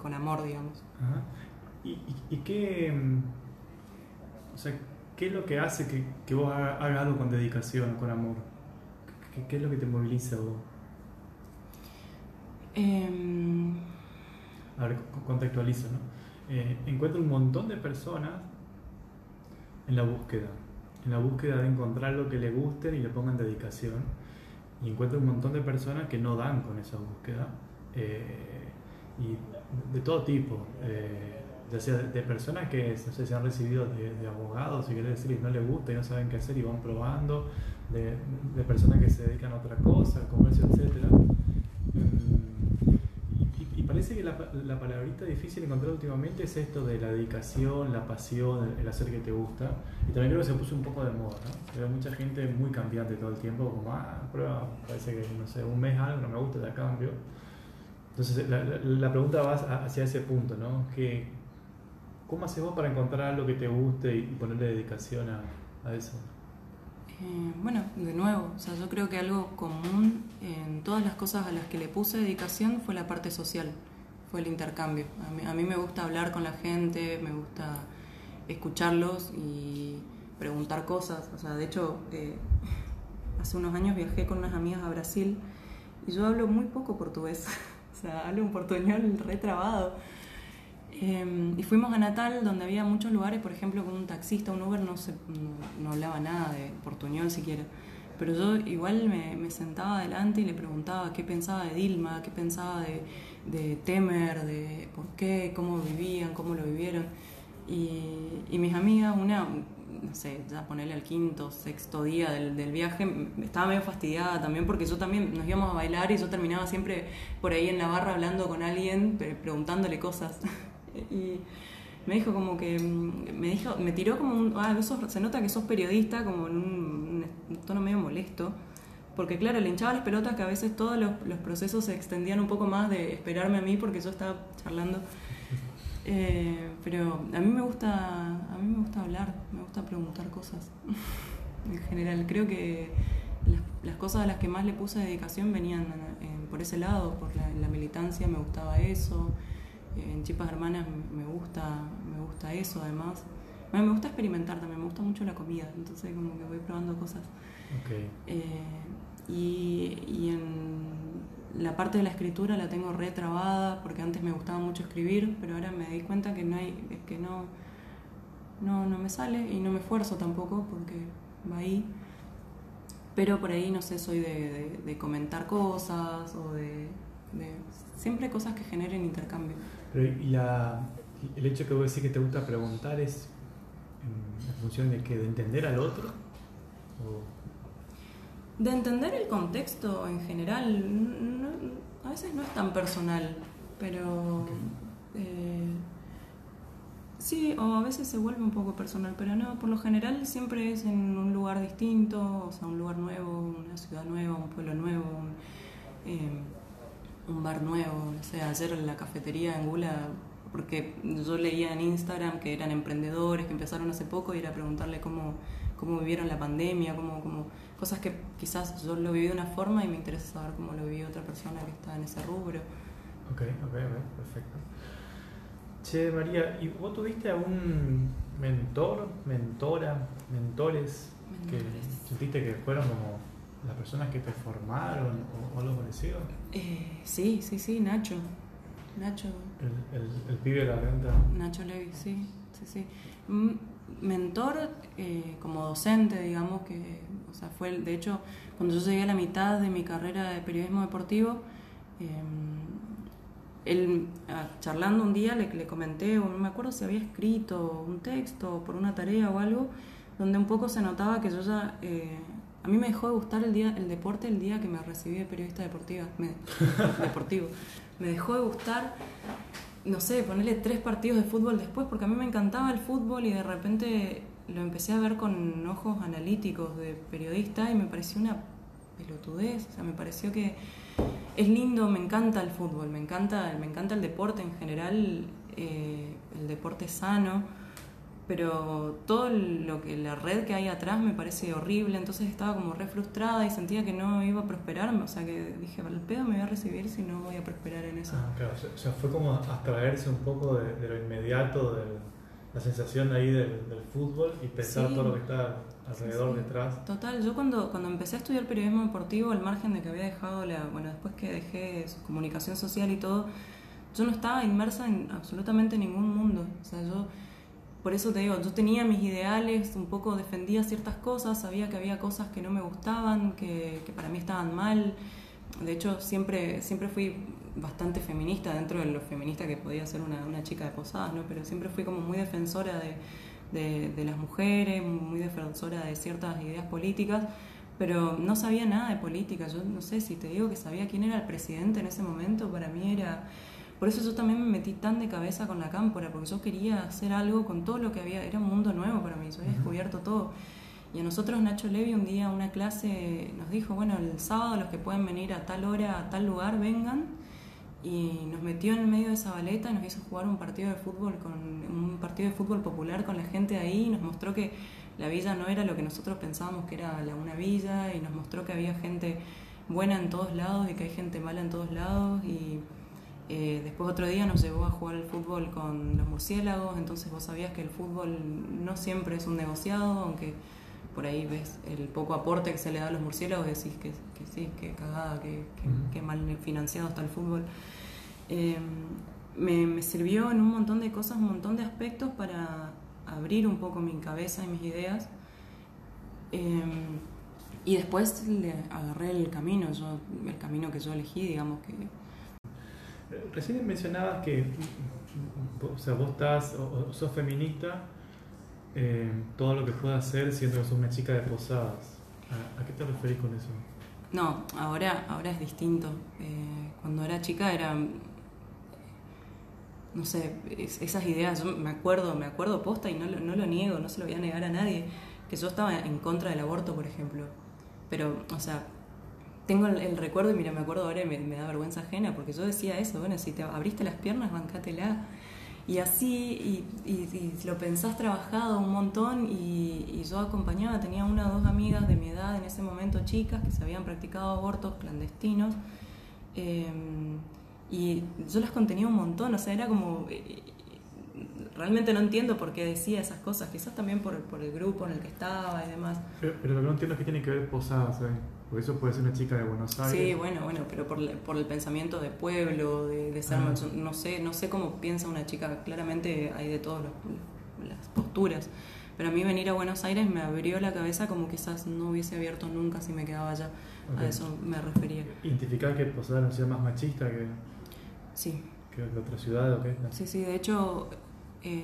con, amor, digamos. ¿Y, y, y qué, mm, o sea, qué es lo que hace que, que vos hagas algo con dedicación, con amor? ¿Qué, ¿Qué, es lo que te moviliza vos? Eh... A ver, contextualizo, ¿no? Eh, encuentro un montón de personas en la búsqueda, en la búsqueda de encontrar lo que le gusten y le pongan dedicación. Y encuentro un montón de personas que no dan con esa búsqueda, eh, y de todo tipo, eh, de, personas que se han recibido de, de abogados y quiere decir y no les gusta y no saben qué hacer y van probando, de, de personas que se dedican a otra cosa, al comercio, etcétera parece que la, la, palabrita difícil encontrar últimamente es esto de la dedicación, la pasión, el, hacer que te gusta. Y también creo que se puso un poco de moda, ¿no? Veo mucha gente muy cambiante todo el tiempo, como, ah, prueba, parece que, no sé, un mes algo, no me gusta, ya cambio. Entonces, la, pregunta va hacia ese punto, ¿no? Que, ¿Cómo haces vos para encontrar algo que te guste y ponerle dedicación a, a eso? Eh, bueno, de nuevo, o sea, yo creo que algo común en todas las cosas a las que le puse dedicación fue la parte social, fue el intercambio. A mí, a mí me gusta hablar con la gente, me gusta escucharlos y preguntar cosas. O sea, de hecho, eh, [laughs] hace unos años viajé con unas amigas a Brasil y yo hablo muy poco portugués. [laughs] o sea, hablo un portuñol retrabado. Eh, y fuimos a Natal, donde había muchos lugares, por ejemplo, con un taxista, un Uber, no, se, no, hablaba nada de portuñol siquiera. Pero yo igual me, sentaba adelante y le preguntaba qué pensaba de Dilma, qué pensaba de, de Temer, de por qué, cómo vivían, cómo lo vivieron. Y, y mis amigas, una, no sé, ya ponerle al quinto, sexto día del, del, viaje, estaba medio fastidiada también porque yo también nos íbamos a bailar y yo terminaba siempre por ahí en la barra hablando con alguien, preguntándole cosas. [laughs] y me dijo como que me dijo me tiró como un ah sos, se nota que sos periodista como en un, tono medio molesto porque claro le hinchaba las pelotas que a veces todos los, procesos se extendían un poco más de esperarme a mí porque yo estaba charlando. Eh, pero a mí me gusta a mí me gusta hablar me gusta preguntar cosas [laughs] en general. Creo que las, cosas a las que más le puse dedicación venían en, en, por ese lado por la militancia me gustaba eso en Chipas Hermanas me gusta, me gusta eso además. Me gusta experimentar también, me gusta mucho la comida, entonces como que voy probando cosas. Okay. Eh, y, y en la parte de la escritura la tengo retrabada porque antes me gustaba mucho escribir, pero ahora me di cuenta que no hay, que no, no, no me sale y no me esfuerzo tampoco porque va ahí. Pero por ahí, no sé, soy de, de, comentar cosas o de, de, Siempre cosas que generen intercambio. Pero y la, el hecho que vos decís que te gusta preguntar es en, función de que de entender al otro de entender el contexto en general a veces no es tan personal pero eh, sí o a veces se vuelve un poco personal pero no por lo general siempre es en un lugar distinto o sea un lugar nuevo una ciudad nueva un pueblo nuevo un, eh, un bar nuevo o sea ayer en la cafetería en Gula porque yo leía en Instagram que eran emprendedores que empezaron hace poco y era preguntarle cómo, cómo vivieron la pandemia, cómo, cómo, cosas que quizás yo lo viví de una forma y me interesa saber cómo lo vivió otra persona que está en ese rubro. Ok, ok, ok, perfecto. Che, María, ¿y vos tuviste algún mentor, mentora, mentores, que sentiste que fueron como las personas que te formaron o, algo parecido? Eh, sí, sí, sí, Nacho. Nacho. El, el, el pibe de la renta. Nacho Levi, sí, sí, sí. Mentor eh, como docente, digamos, que, o sea, fue, de hecho, cuando yo llegué a la mitad de mi carrera de periodismo deportivo, em, él, charlando un día, le, le comenté, o no me acuerdo si había escrito un texto por una tarea o algo, donde un poco se notaba que yo ya... Eh, a mí me dejó de gustar el, día, el deporte el día que me recibí de periodista deportiva, [laughs] deportivo. Me dejó de gustar, no sé, ponerle tres partidos de fútbol después, porque a mí me encantaba el fútbol y de repente lo empecé a ver con ojos analíticos de periodista y me pareció una pelotudez, o sea, me pareció que es lindo, me encanta el fútbol, me encanta, me encanta el deporte en general, eh, el deporte sano pero todo lo que la red que hay atrás me parece horrible, entonces estaba como re frustrada y sentía que no iba a prosperar, o sea que dije, el pedo me voy a recibir si no voy a prosperar en eso. Ah, claro, o sea, fue como abstraerse un poco de, lo inmediato, de la sensación ahí del, fútbol y pensar todo lo que está alrededor, detrás. Total, yo cuando, cuando empecé a estudiar periodismo deportivo, al margen de que había dejado la, bueno, después que dejé comunicación social y todo, yo no estaba inmersa en absolutamente ningún mundo, o sea, yo por eso te digo, yo tenía mis ideales, un poco defendía ciertas cosas, sabía que había cosas que no me gustaban, que, para mí estaban mal. De hecho, siempre, siempre fui bastante feminista dentro de lo feminista que podía ser una, una chica de posadas, ¿no? Pero siempre fui como muy defensora de, de, las mujeres, muy defensora de ciertas ideas políticas, pero no sabía nada de política. Yo no sé si te digo que sabía quién era el presidente en ese momento, para mí era por eso yo también me metí tan de cabeza con la cámpora, porque yo quería hacer algo con todo lo que había, era un mundo nuevo para mí, yo había descubierto todo. Y a nosotros Nacho Levi un día una clase nos dijo, bueno, el sábado los que pueden venir a tal hora, a tal lugar, vengan. Y nos metió en el medio de esa baleta y nos hizo jugar un partido de fútbol, con un partido de fútbol popular con la gente de ahí, y nos mostró que la villa no era lo que nosotros pensábamos que era una villa, y nos mostró que había gente buena en todos lados y que hay gente mala en todos lados. Y eh, después otro día nos llevó a jugar al fútbol con los murciélagos, entonces vos sabías que el fútbol no siempre es un negociado, aunque por ahí ves el poco aporte que se le da a los murciélagos y decís que, sí, que cagada, que, mal financiado está el fútbol. Em, me, sirvió en un montón de cosas, un montón de aspectos para abrir un poco mi cabeza y mis ideas. Em, y después le agarré el camino, yo, el camino que yo elegí, digamos que Recién mencionabas que o sea, vos estás, o, sos feminista, eh, todo lo que puedas hacer siendo que sos una chica de posadas. ¿A, qué te referís con eso? No, ahora, ahora es distinto. Eh, cuando era chica era, no sé, esas ideas, yo me acuerdo, me acuerdo posta y no, no lo niego, no se lo voy a negar a nadie, que yo estaba en contra del aborto, por ejemplo. Pero, o sea, tengo el, recuerdo y mira, me acuerdo ahora y me, da vergüenza ajena, porque yo decía eso, bueno, si te abriste las piernas, bancátela. Y así, y, lo pensás trabajado un montón, y, yo acompañaba, tenía una o dos amigas de mi edad en ese momento, chicas, que se habían practicado abortos clandestinos, em, y yo las contenía un montón, o sea, era como... Eh, realmente no entiendo por qué decía esas cosas, quizás también por, el grupo en el que estaba y demás. Pero, lo que no entiendo es que tiene que ver posadas. Porque eso puede ser una chica de Buenos Aires. Sí, bueno, bueno, pero por, por el pensamiento de pueblo, de, de ser, Ah. no sé, no sé cómo piensa una chica, claramente hay de todas las posturas. Pero a mí venir a Buenos Aires me abrió la cabeza como quizás no hubiese abierto nunca si me quedaba allá. Ok. A eso me refería. ¿Identificar que Posada era una ciudad más machista que, Sí, que la otra ciudad o qué? sí, sí. De hecho, eh,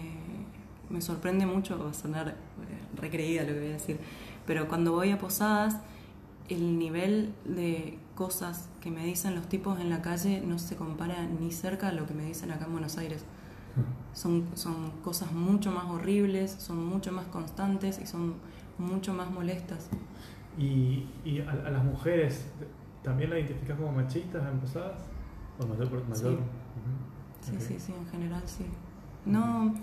me sorprende mucho, va a sonar eh, recreída lo que voy a decir, pero cuando voy a Posadas, el nivel de cosas que me dicen los tipos en la calle no se compara ni cerca a lo que me dicen acá en Buenos Aires. Son, son cosas mucho más horribles, son mucho más constantes y son mucho más molestas. ¿Y, y a, a las mujeres también la identificas como machistas en Posadas? ¿O mayor por mayor? Sí. Sí, sí, sí, en general sí. No,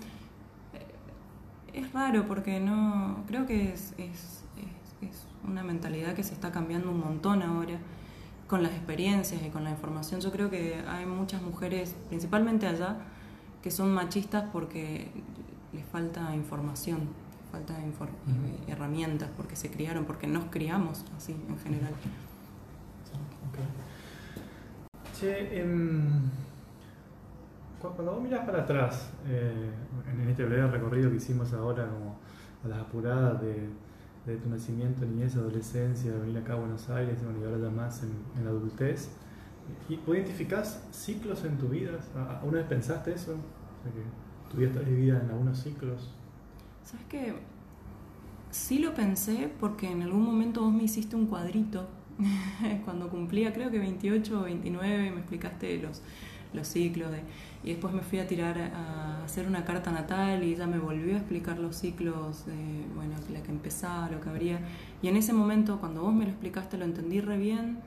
eh, es raro porque no, creo que es, es una mentalidad que se está cambiando un montón ahora con las experiencias y con la información. Yo creo que hay muchas mujeres, principalmente allá, que son machistas porque les falta información, falta infor- herramientas, porque se criaron, porque nos criamos así en general. Che, em, cu- cuando vos miras para atrás, eh, en en este breve recorrido que hicimos ahora, como a las apuradas de, de tu nacimiento, niñez, adolescencia, de venir acá a Buenos Aires bueno, y ahora ya más en, la adultez, ¿y ¿vos identificás ciclos en tu vida? ¿A- ¿Alguna vez pensaste eso? O sea, que vida en algunos ciclos. ¿Sabes qué? Sí lo pensé porque en algún momento vos me hiciste un cuadrito. [laughs] Cuando cumplía, creo que 28 o 29, me explicaste los, los ciclos. De, y después me fui a tirar a hacer una carta natal y ella me volvió a explicar los ciclos, de, bueno, la que empezaba, lo que habría. Y en ese momento, cuando vos me lo explicaste, lo entendí re bien.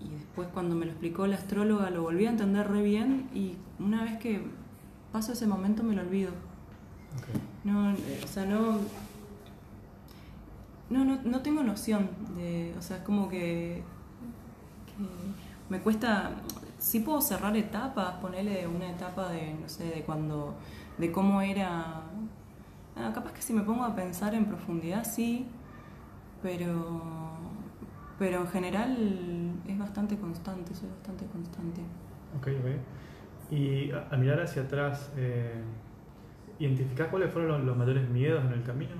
Y después, cuando me lo explicó la astróloga, lo volví a entender re bien. Y una vez que paso ese momento, me lo olvido. No, eh, o sea, no, no, no, no tengo noción de, o sea, es como que, que me cuesta, sí puedo cerrar etapas, ponerle una etapa de, no sé, de cuando, de cómo era, ah, capaz que si me pongo a pensar en profundidad, sí, pero, pero en general es bastante constante, soy bastante constante. Ok, ok. Y a, a mirar hacia atrás, eh, ¿identificás cuáles fueron los, los mayores miedos en el camino?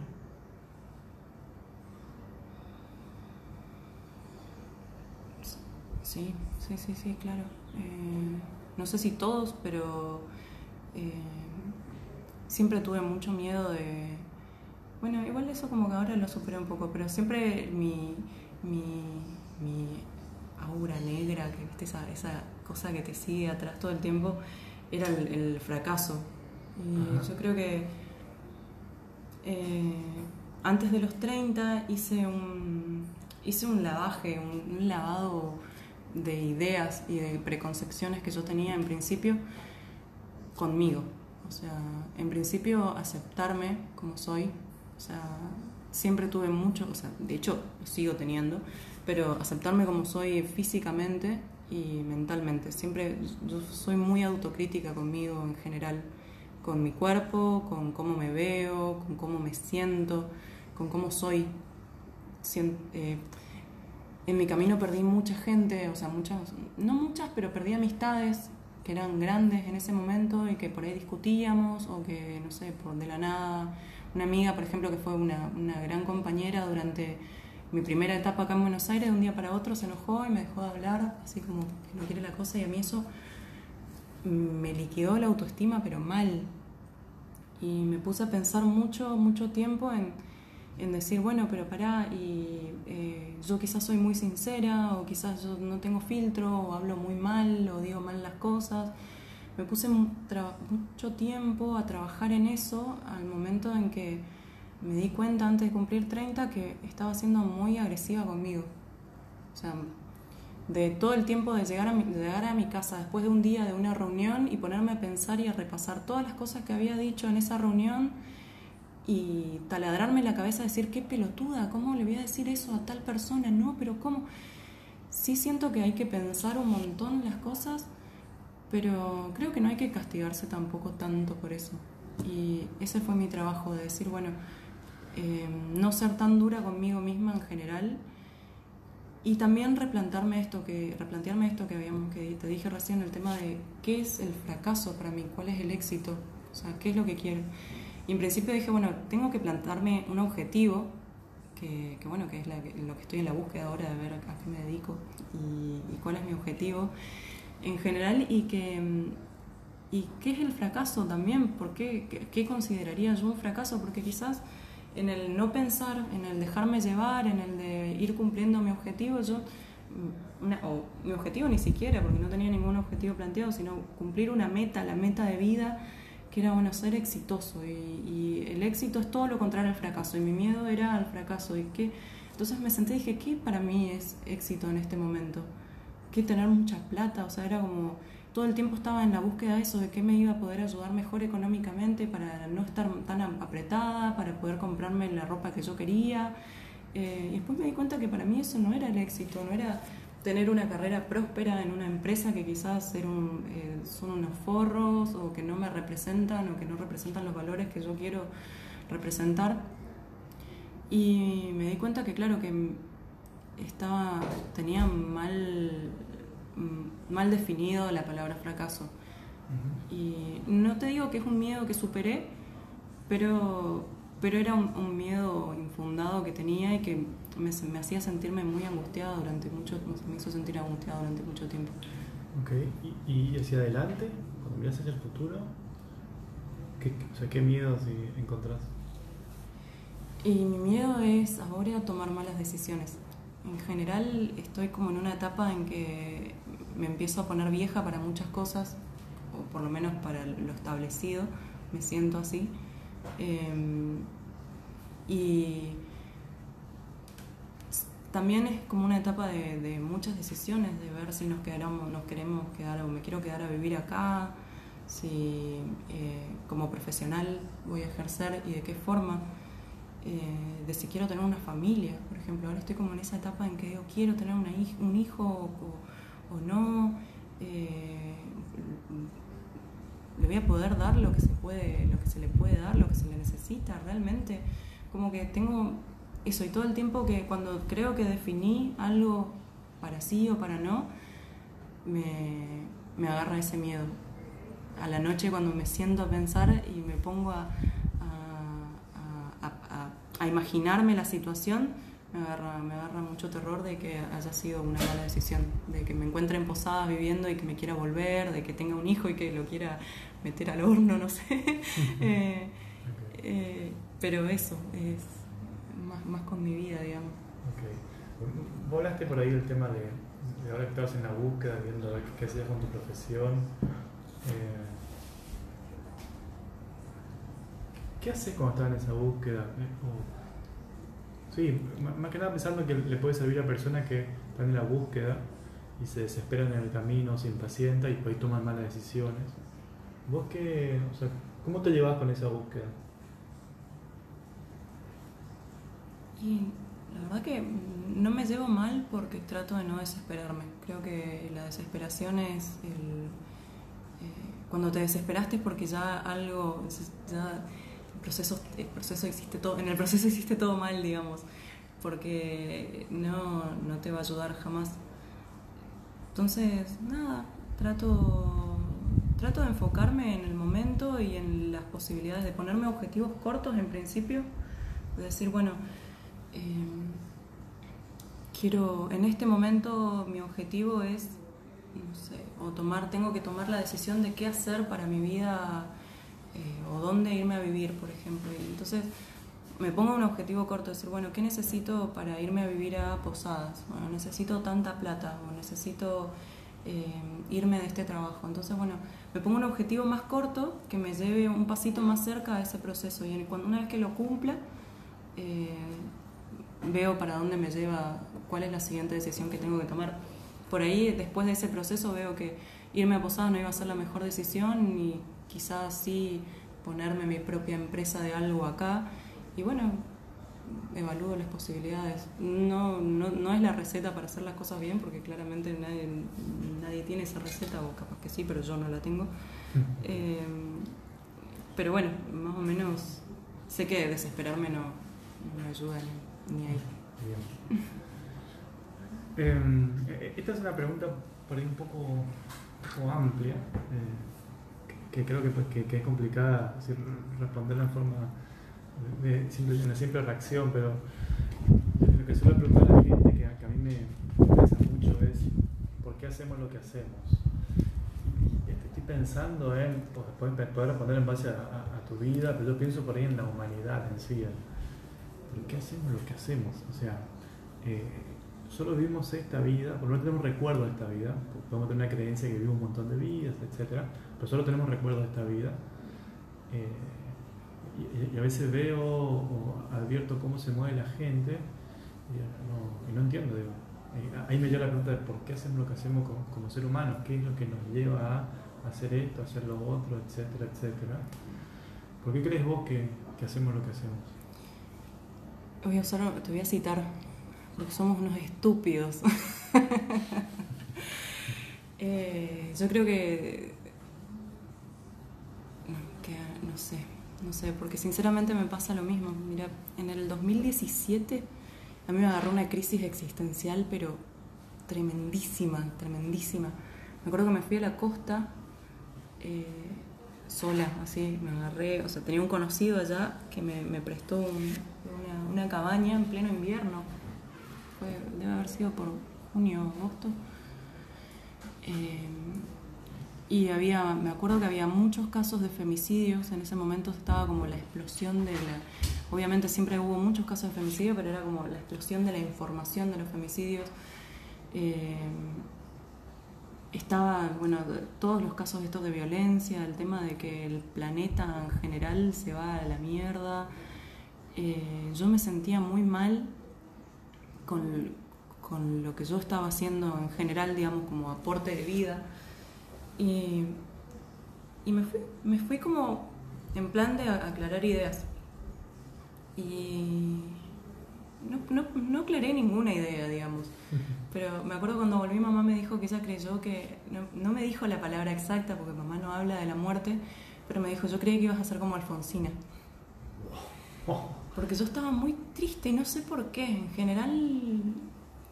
Sí, sí, sí, sí, claro. Eh, no sé si todos, pero eh, siempre tuve mucho miedo de... Bueno, igual eso como que ahora lo superé un poco, pero siempre mi, mi, mi aura negra, que viste esa, esa cosa que te sigue atrás todo el tiempo, era el, el fracaso. Y Ajá. yo creo que eh, antes de los 30 hice un, hice un lavaje, un, un lavado de ideas y de preconcepciones que yo tenía en principio conmigo. O sea, en principio aceptarme como soy. O sea, siempre tuve mucho, o sea, de hecho lo sigo teniendo, pero aceptarme como soy físicamente y mentalmente. Siempre yo soy muy autocrítica conmigo en general, con mi cuerpo, con cómo me veo, con cómo me siento, con cómo soy. Eh, en mi camino perdí mucha gente, o sea, muchas, no muchas, pero perdí amistades que eran grandes en ese momento y que por ahí discutíamos o que, no sé, por de la nada. Una amiga, por ejemplo, que fue una, una gran compañera durante mi primera etapa acá en Buenos Aires, de un día para otro se enojó y me dejó de hablar, así como que no quiere la cosa y a mí eso me liquidó la autoestima, pero mal. Y me puse a pensar mucho, mucho tiempo en, en decir, bueno, pero pará, y eh, yo quizás soy muy sincera, o quizás yo no tengo filtro, o hablo muy mal, o digo mal las cosas. Me puse mucho tiempo a trabajar en eso al momento en que me di cuenta antes de cumplir 30 que estaba siendo muy agresiva conmigo. O sea, de todo el tiempo de llegar a mi, de llegar a mi casa después de un día de una reunión y ponerme a pensar y a repasar todas las cosas que había dicho en esa reunión y taladrarme la cabeza, decir, qué pelotuda, ¿cómo le voy a decir eso a tal persona? No, pero ¿cómo? Sí siento que hay que pensar un montón las cosas, pero creo que no hay que castigarse tampoco tanto por eso. Y ese fue mi trabajo, de decir, bueno, eh, no ser tan dura conmigo misma en general y también replantearme esto que replantearme esto que habíamos que te dije recién el tema de qué es el fracaso para mí cuál es el éxito o sea qué es lo que quiero y en principio dije bueno tengo que plantarme un objetivo que, bueno que es lo que estoy en la búsqueda ahora de ver a, qué me dedico y, cuál es mi objetivo en general y que y qué es el fracaso también por qué, qué, consideraría yo un fracaso porque quizás en el no pensar, en el dejarme llevar, en el de ir cumpliendo mi objetivo, yo, mm, o mi objetivo ni siquiera, porque no tenía ningún objetivo planteado, sino cumplir una meta, la meta de vida, que era, bueno, ser exitoso. Y, el éxito es todo lo contrario al fracaso, y mi miedo era al fracaso. Y que, entonces me senté y dije, ¿qué para mí es éxito en este momento? ¿Qué tener mucha plata? O sea, era como todo el tiempo estaba en la búsqueda de eso, de qué me iba a poder ayudar mejor económicamente para no estar tan apretada, para poder comprarme la ropa que yo quería. Eh, y después me di cuenta que para mí eso no era el éxito, no era tener una carrera próspera en una empresa que quizás eh, son unos forros o que no me representan o que no representan los valores que yo quiero representar. Y me di cuenta que claro que estaba, tenía mal Mm, mal definido la palabra fracaso. Y no te digo que es un miedo que superé, pero, pero era un, miedo infundado que tenía y que me, me, hacía sentirme muy angustiada durante mucho me hizo sentir angustiada durante mucho tiempo. Ok, ¿y, y hacia adelante, cuando miras hacia el futuro, qué, o sea, qué miedos encontrás? Y mi miedo es ahora tomar malas decisiones. En general estoy como en una etapa en que me empiezo a poner vieja para muchas cosas, o por lo menos para lo establecido, me siento así. Em, y también es como una etapa de, muchas decisiones, de ver si nos, quedamos, nos queremos quedar o me quiero quedar a vivir acá, si eh, como profesional voy a ejercer y de qué forma, eh, de si quiero tener una familia, por ejemplo. Ahora estoy como en esa etapa en que digo, quiero tener una, un hijo o, no, eh, le voy a poder dar lo que se puede, lo que se le puede dar, lo que se le necesita realmente. Como que tengo eso y todo el tiempo que cuando creo que definí algo para sí o para no, me, agarra ese miedo. A la noche cuando me siento a pensar y me pongo a, a imaginarme la situación, me agarra, me agarra mucho terror de que haya sido una mala decisión, de que me encuentre en Posada viviendo y que me quiera volver, de que tenga un hijo y que lo quiera meter al horno, no sé. [laughs] [laughs] Eh, eh, pero eso, es más, con mi vida, digamos. Okay. Vos por ahí del tema de, ahora que estabas en la búsqueda, viendo qué hacías con tu profesión. Eh, ¿Qué haces cuando estás en esa búsqueda? Sí, más que nada pensando que le puede servir a personas que están en la búsqueda y se desesperan en el camino, se impacientan y por ahí toman malas decisiones. ¿Vos qué, o sea, cómo te llevas con esa búsqueda? Y la verdad que no me llevo mal porque trato de no desesperarme. Creo que la desesperación es el, eh, cuando te desesperaste porque ya algo, ya proceso, el proceso existe todo, en el proceso existe todo mal, digamos, porque no, no te va a ayudar jamás. Entonces, nada, trato, trato de enfocarme en el momento y en las posibilidades de ponerme objetivos cortos en principio, de decir, bueno, em, quiero, en este momento mi objetivo es, no sé, o tomar, tengo que tomar la decisión de qué hacer para mi vida eh, o dónde irme a vivir, por ejemplo. Entonces me pongo un objetivo corto, decir, bueno, ¿qué necesito para irme a vivir a Posadas? Bueno, necesito tanta plata o necesito eh, irme de este trabajo. Entonces, bueno, me pongo un objetivo más corto que me lleve un pasito más cerca a ese proceso y cuando una vez que lo cumpla, eh, veo para dónde me lleva, cuál es la siguiente decisión que tengo que tomar. Por ahí, después de ese proceso, veo que irme a Posadas no iba a ser la mejor decisión y quizás sí ponerme mi propia empresa de algo acá y bueno, evalúo las posibilidades. No, no, no, es la receta para hacer las cosas bien, porque claramente nadie, nadie tiene esa receta, o capaz que sí, pero yo no la tengo. Eh, pero bueno, más o menos sé que desesperarme no, me ayuda ni, ahí. Em, e, esta es una pregunta por ahí un poco, amplia, eh, que, creo que, pues, que, es complicada responderla en forma de, simple, una simple reacción, pero lo que suelo preguntar a la gente que, a mí me interesa mucho es ¿por qué hacemos lo que hacemos? Estoy pensando en, pues, poder responder en base a, tu vida, pero yo pienso por ahí en la humanidad en sí. ¿Por qué hacemos lo que hacemos? O sea, eh, solo vivimos esta vida, porque no tenemos recuerdo de esta vida, podemos tener una creencia que vivimos un montón de vidas, etc. Pero solo tenemos recuerdo de esta vida. Eh, y, a veces veo o advierto cómo se mueve la gente y no, entiendo. Digo. Ahí me dio la pregunta de por qué hacemos lo que hacemos como, ser humanos, qué es lo que nos lleva a hacer esto, hacer lo otro, etcétera, etcétera. ¿Por qué crees vos que hacemos lo que hacemos? Te voy a citar porque somos unos estúpidos. [laughs] Eh, yo creo que, no, sé, no sé, porque sinceramente me pasa lo mismo. Mira, en el 2017 a mí me agarró una crisis existencial, pero tremendísima, tremendísima. Me acuerdo que me fui a la costa eh, sola, así, me agarré, o sea, tenía un conocido allá que me, prestó una cabaña en pleno invierno debe haber sido por junio agosto. Eh, y había, me acuerdo que había muchos casos de femicidios, en ese momento estaba como la explosión de la, obviamente siempre hubo muchos casos de femicidio, pero era como la explosión de la información de los femicidios. Eh, estaba, bueno, todos los casos estos de violencia, el tema de que el planeta en general se va a la mierda. Eh, yo me sentía muy mal con, con, lo que yo estaba haciendo en general, digamos, como aporte de vida. Y, y me, fui, me fui como en plan de aclarar ideas. Y no, no, no, aclaré ninguna idea, digamos. Pero me acuerdo cuando volví, mamá me dijo que ella creyó que. No, no, me dijo la palabra exacta, porque mamá no habla de la muerte, pero me dijo: Yo creí que ibas a ser como Alfonsina. Porque yo estaba muy triste y no sé por qué. En general,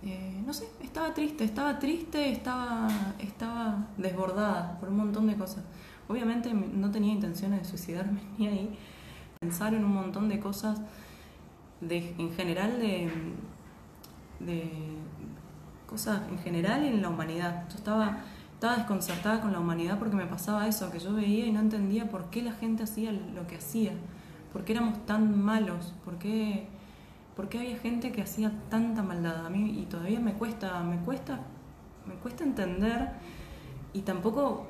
eh, no sé, estaba triste, estaba triste, estaba, estaba desbordada por un montón de cosas. Obviamente no tenía intenciones de suicidarme [laughs] ni ahí. Pensar en un montón de cosas, de, en general, de, de cosas en general y en la humanidad. Yo estaba, estaba desconcertada con la humanidad porque me pasaba eso, que yo veía y no entendía por qué la gente hacía lo que hacía. ¿Por qué éramos tan malos? ¿Por qué, había gente que hacía tanta maldad? A mí y todavía me cuesta, me cuesta, me cuesta entender y tampoco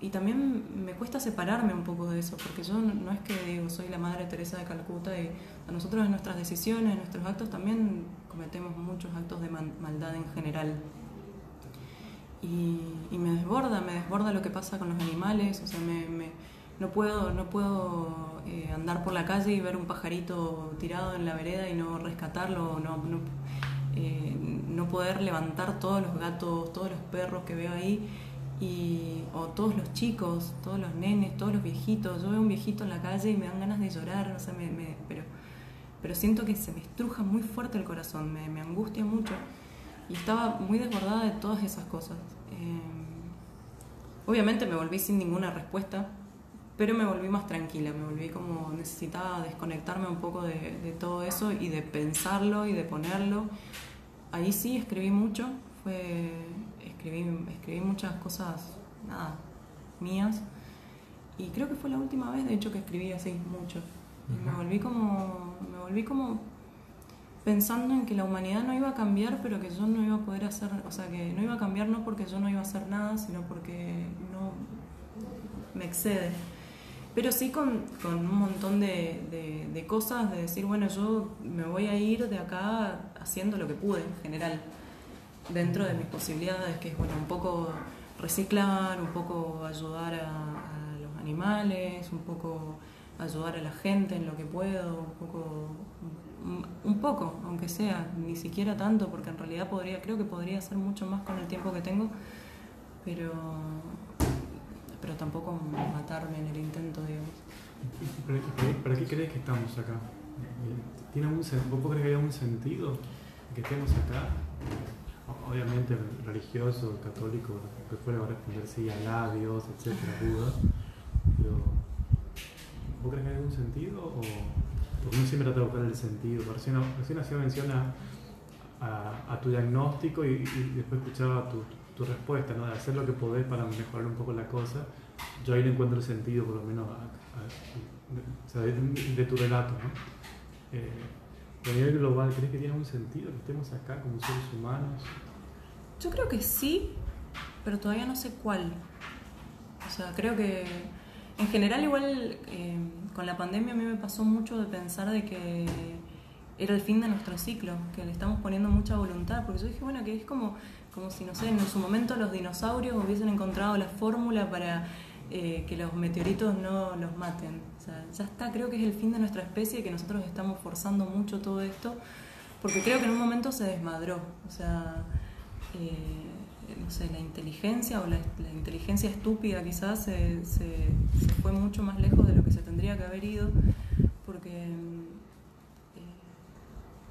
y también me cuesta separarme un poco de eso, porque yo no, es que digo soy la madre Teresa de Calcuta y a nosotros en nuestras decisiones, en nuestros actos también cometemos muchos actos de maldad en general. Y, me desborda, me desborda lo que pasa con los animales, o sea, me no puedo, no puedo eh, andar por la calle y ver un pajarito tirado en la vereda y no rescatarlo, no, no, eh, no poder levantar todos los gatos, todos los perros que veo ahí, y, o todos los chicos, todos los nenes, todos los viejitos. Yo veo un viejito en la calle y me dan ganas de llorar, o sea, me, pero, pero siento que se me estruja muy fuerte el corazón, me, me angustia mucho. Y estaba muy desbordada de todas esas cosas. Eh, obviamente me volví sin ninguna respuesta, pero me volví más tranquila, me volví como necesitaba desconectarme un poco de, todo eso y de pensarlo y de ponerlo. Ahí sí escribí mucho, fue, escribí, escribí muchas cosas, nada, mías. Y creo que fue la última vez, de hecho, que escribí así mucho. Y me volví como, me volví como pensando en que la humanidad no iba a cambiar, pero que yo no iba a poder hacer, o sea, que no iba a cambiar no porque yo no iba a hacer nada, sino porque no me excede pero sí con, con un montón de, de, cosas, de decir, bueno, yo me voy a ir de acá haciendo lo que pude en general, dentro de mis posibilidades, que es, bueno, un poco reciclar, un poco ayudar a, los animales, un poco ayudar a la gente en lo que puedo, un poco, un, poco, aunque sea, ni siquiera tanto, porque en realidad podría, creo que podría hacer mucho más con el tiempo que tengo, pero pero tampoco matarme en el intento, digamos. ¿Para qué crees que estamos acá? ¿Tiene un, ¿Vos crees que hay algún sentido que estemos acá? obviamente religioso, católico, que fuera va a responder sí, a Dios, etcétera, Buda, pero ¿vos crees que hay algún sentido? O, porque uno siempre trata de buscar el sentido. Recién, recién hacía mención a, tu diagnóstico y, después escuchaba tu, tu, respuesta, ¿no? de hacer lo que podés para mejorar un poco la cosa. Yo ahí le encuentro el sentido, por lo menos, de, tu relato. ¿no? Eh, a nivel global, ¿crees que tiene un sentido que estemos acá como seres humanos? Yo creo que sí, pero todavía no sé cuál. O sea, creo que en general igual eh, con la pandemia a mí me pasó mucho de pensar de que era el fin de nuestro ciclo, que le estamos poniendo mucha voluntad, porque yo dije, bueno, que es como, como si, no sé, en su momento los dinosaurios hubiesen encontrado la fórmula para eh, que los meteoritos no los maten. O sea, ya está, creo que es el fin de nuestra especie, que nosotros estamos forzando mucho todo esto, porque creo que en un momento se desmadró. O sea, eh, no sé, la inteligencia o la, inteligencia estúpida quizás se, fue mucho más lejos de lo que se tendría que haber ido, porque eh,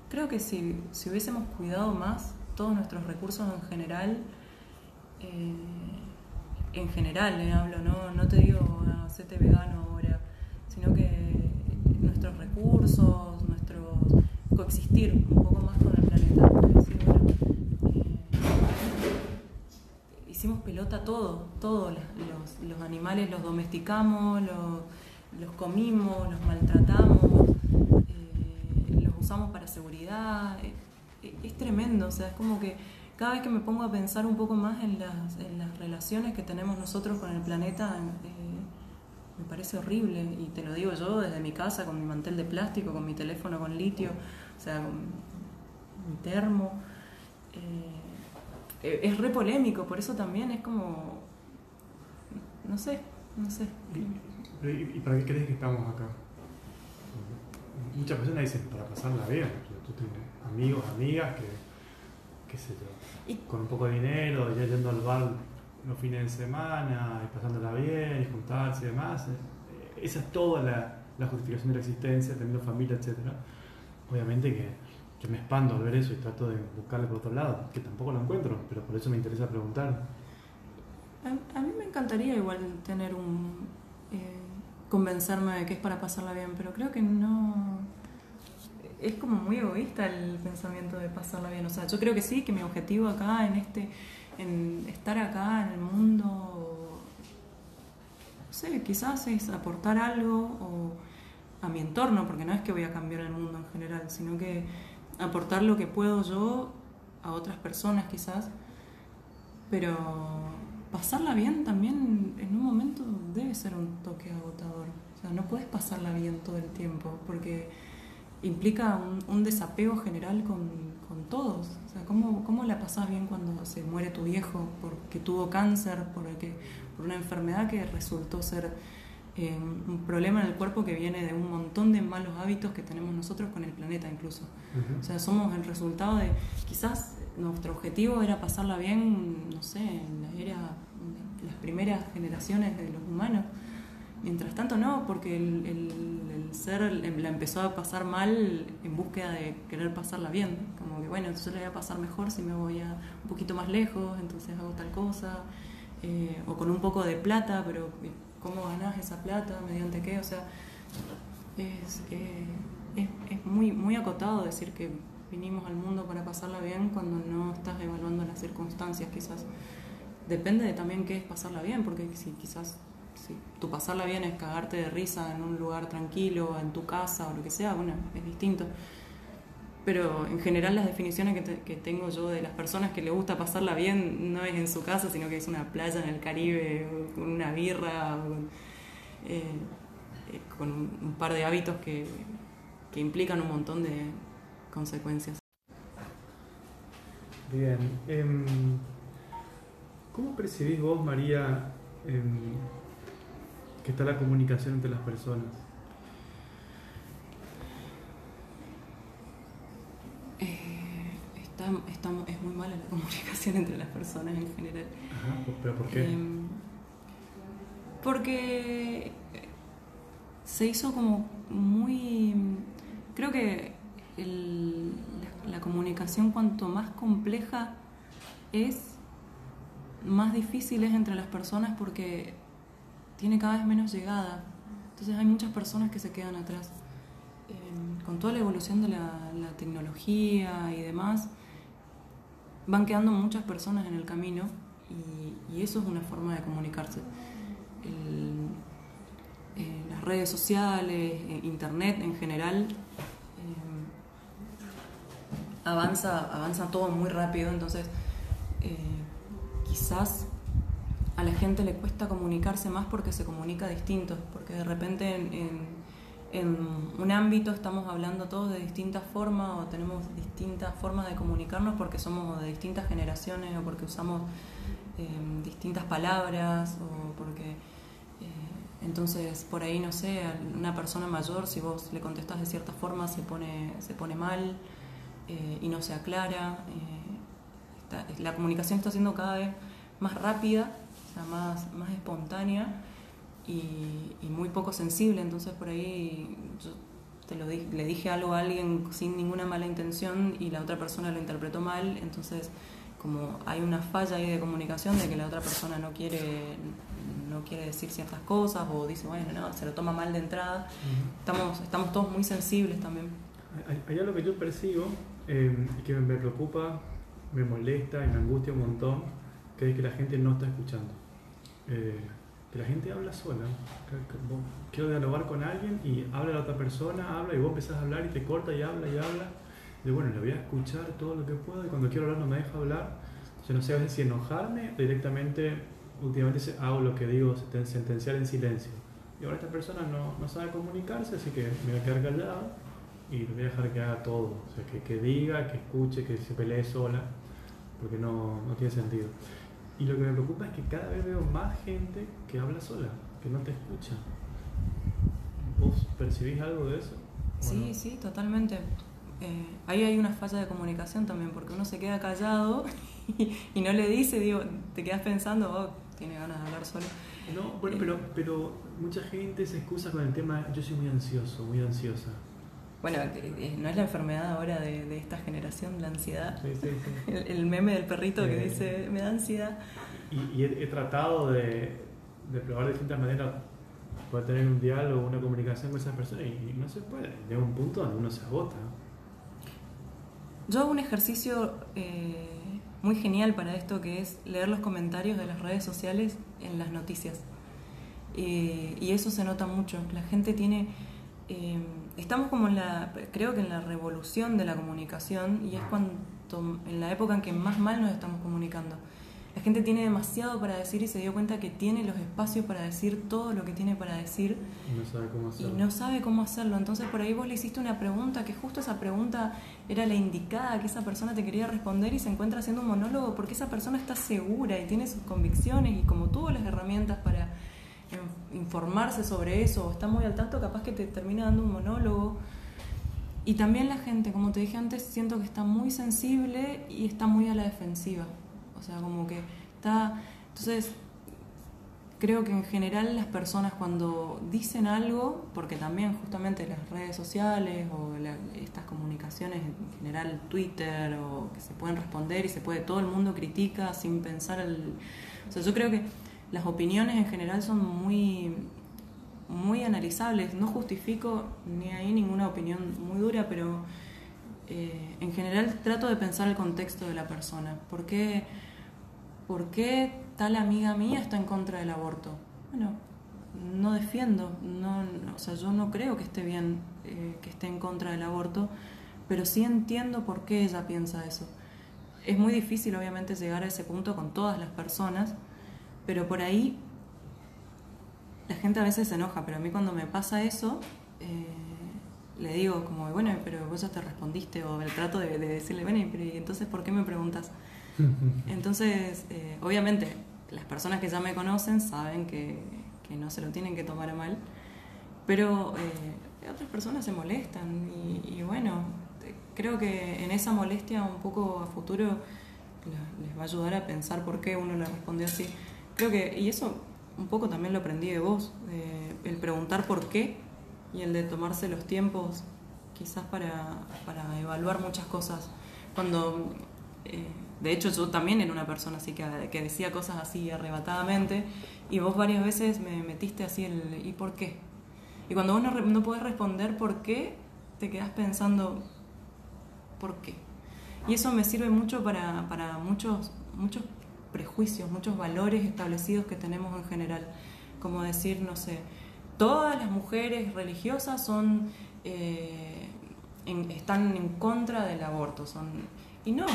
creo que si, si, hubiésemos cuidado más todos nuestros recursos en general, eh, en general le hablo, ¿no? te digo hacete vegano ahora, sino que nuestros recursos, nuestro coexistir un poco más con el planeta hicimos pelota todo, todos los, animales los domesticamos, los, comimos, los maltratamos, eh, los usamos para seguridad. Eh, eh, es, tremendo, o sea, es como que cada vez que me pongo a pensar un poco más en las, en las relaciones que tenemos nosotros con el planeta, me parece horrible. Y te lo digo yo desde mi casa, con mi mantel de plástico, con mi teléfono con litio, o sea, con mi termo. Eh, es re polémico, por eso también es como, no sé, no sé. ¿Y, para qué crees que estamos acá? Muchas personas dicen para pasarla bien. Tú tienes amigos, amigas que, qué sé yo, con un poco de dinero, ya yendo al bar los fines de semana, y pasándola bien, y juntarse y demás. Eh, esa es toda la, la justificación de la existencia, teniendo familia, etc. Obviamente que yo me expando al ver eso y trato de buscarle por otro lado, que tampoco lo encuentro, pero por eso me interesa preguntar. A, mí me encantaría igual tener un... Eh, convencerme de que es para pasarla bien, pero creo que no... Es como muy egoísta el pensamiento de pasarla bien. O sea, yo creo que sí, que mi objetivo acá, en este, en estar acá en el mundo, no sé, quizás es aportar algo o a mi entorno, porque no es que voy a cambiar el mundo en general, sino que aportar lo que puedo yo a otras personas quizás, pero pasarla bien también en un momento debe ser un toque agotador. O sea, no puedes pasarla bien todo el tiempo porque implica un, desapego general con, con, todos. O sea, ¿cómo, ¿cómo, la pasás bien cuando se muere tu viejo porque tuvo cáncer, porque, por una enfermedad que resultó ser eh, un problema en el cuerpo que viene de un montón de malos hábitos que tenemos nosotros con el planeta incluso. O sea, somos el resultado de, quizás nuestro objetivo era pasarla bien, no sé, en la era, las primeras generaciones de los humanos. Mientras tanto no, porque el, el, ser la empezó a pasar mal en búsqueda de querer pasarla bien. Como que bueno, yo le voy a pasar mejor si me voy a un poquito más lejos, entonces hago tal cosa. Eh, o con un poco de plata, pero cómo ganás esa plata, mediante qué, o sea, es, eh, es, muy, muy acotado decir que vinimos al mundo para pasarla bien cuando no estás evaluando las circunstancias, quizás. Depende de también qué es pasarla bien, porque si quizás si tu pasarla bien es cagarte de risa en un lugar tranquilo, en tu casa o lo que sea, bueno, es distinto. Pero en general las definiciones que, tengo yo de las personas que le gusta pasarla bien no es en su casa, sino que es una playa en el Caribe, con una birra, eh, eh, con un par de hábitos que, que implican un montón de consecuencias. Bien. Em, ¿Cómo percibís vos, María, em, que está la comunicación entre las personas? Eh, está, es muy mala la [laughs] comunicación entre las personas en general. ¿Pero por qué? Em, porque se hizo como muy creo que la, comunicación cuanto más compleja es más difícil es entre las personas porque tiene cada vez menos llegada. Entonces hay muchas personas que se quedan atrás. Eh, con toda la evolución de la, tecnología y demás, van quedando muchas personas en el camino y, eso es una forma de comunicarse. Eh, las redes sociales, eh, internet en general, avanza, avanza todo muy rápido, entonces quizás a la gente le cuesta comunicarse más porque se comunica distinto, porque de repente en, un ámbito estamos hablando todos de distintas formas o tenemos distintas formas de comunicarnos porque somos de distintas generaciones o porque usamos em, distintas palabras o porque... Eh, entonces, por ahí, no sé, una persona mayor, si vos le contestas de cierta forma, se pone, se pone mal eh, y no se aclara. Eh, la comunicación está siendo cada vez más rápida, más, más espontánea y, muy poco sensible. Entonces por ahí yo te lo le dije algo a alguien sin ninguna mala intención y la otra persona lo interpretó mal. Entonces como hay una falla ahí de comunicación de que la otra persona no quiere no quiere decir ciertas cosas o dice bueno no se lo toma mal de entrada estamos estamos todos muy sensibles también hay, algo que yo percibo eh, y que me preocupa me molesta y me angustia un montón que es que la gente no está escuchando. Eh, que la gente habla sola. quiero dialogar con alguien y habla la otra persona, habla y vos empezás a hablar y te corta y habla y habla. Y bueno, le voy a escuchar todo lo que puedo y cuando quiero hablar no me deja hablar. Yo no sé a veces si enojarme directamente, últimamente hago lo que digo, sentenciar en silencio. Y ahora esta persona no, no sabe comunicarse, así que me voy a quedar callado y le voy a dejar que haga todo. O sea, que, que diga, que escuche, que se pelee sola, porque no, no tiene sentido. Y lo que me preocupa es que cada vez veo más gente que habla sola, que no te escucha. ¿Vos percibís algo de eso? Sí, sí, totalmente. Eh, ahí hay una falla de comunicación también, porque uno se queda callado [laughs] y, no le dice, digo, te quedas pensando, oh, tiene ganas de hablar solo. No, bueno, pero, pero mucha gente se excusa con el tema, yo soy muy ansioso, muy ansiosa. Bueno, eh, no es la enfermedad ahora de, esta generación, la ansiedad. Sí, sí, sí. [laughs] El, meme del perrito que eh, dice, me da ansiedad. Y, he, tratado de, de, probar de distintas maneras poder tener un diálogo, una comunicación con esas personas y, no se puede. Llega un punto donde uno se agota. Yo hago un ejercicio eh, muy genial para esto que es leer los comentarios de las redes sociales en las noticias. y eso se nota mucho. La gente tiene estamos como en la, creo que en la revolución de la comunicación y es cuando, en la época en que más mal nos estamos comunicando. La gente tiene demasiado para decir y se dio cuenta que tiene los espacios para decir todo lo que tiene para decir y no sabe cómo hacerlo. Y no sabe cómo hacerlo. Entonces por ahí vos le hiciste una pregunta que justo esa pregunta era la indicada que esa persona te quería responder y se encuentra haciendo un monólogo porque esa persona está segura y tiene sus convicciones y como tuvo las herramientas para informarse sobre eso o está muy al tanto, capaz que te termina dando un monólogo. Y también la gente, como te dije antes, siento que está muy sensible y está muy a la defensiva. O sea, como que está... Entonces, creo que en general las personas cuando dicen algo, porque también justamente las redes sociales o estas comunicaciones en general, Twitter, o que se pueden responder y se puede, todo el mundo critica sin pensar el... O sea, yo creo que las opiniones en general son muy, muy analizables. No justifico ni ahí ninguna opinión muy dura, pero eh, en general trato de pensar el contexto de la persona. ¿Por qué, ¿Por qué tal amiga mía está en contra del aborto? Bueno, no defiendo, no, o sea, yo no creo que esté bien eh, que esté en contra del aborto, pero sí entiendo por qué ella piensa eso. Es muy difícil, obviamente, llegar a ese punto con todas las personas, pero por ahí la gente a veces se enoja, pero a mí cuando me pasa eso, eh, le digo como, bueno, pero vos ya te respondiste, o el trato de, decirle, bueno, pero ¿y entonces por qué me preguntas? [laughs] Entonces, eh, obviamente, las personas que ya me conocen saben que, que, no se lo tienen que tomar a mal, pero eh, otras personas se molestan y, y, bueno, creo que en esa molestia un poco a futuro les va a ayudar a pensar por qué uno le respondió así. Creo que, y eso un poco también lo aprendí de vos, el preguntar por qué y el de tomarse los tiempos quizás para, para evaluar muchas cosas. Cuando, eh, de hecho, yo también era una persona así que, que decía cosas así arrebatadamente y vos varias veces me metiste así el ¿y por qué? Y cuando vos no, no podés responder por qué, te quedás pensando ¿por qué? Y eso me sirve mucho para, para muchos, muchos prejuicios, muchos valores establecidos que tenemos en general. Como decir, no sé, todas las mujeres religiosas son, eh, están en contra del aborto. Son, y no,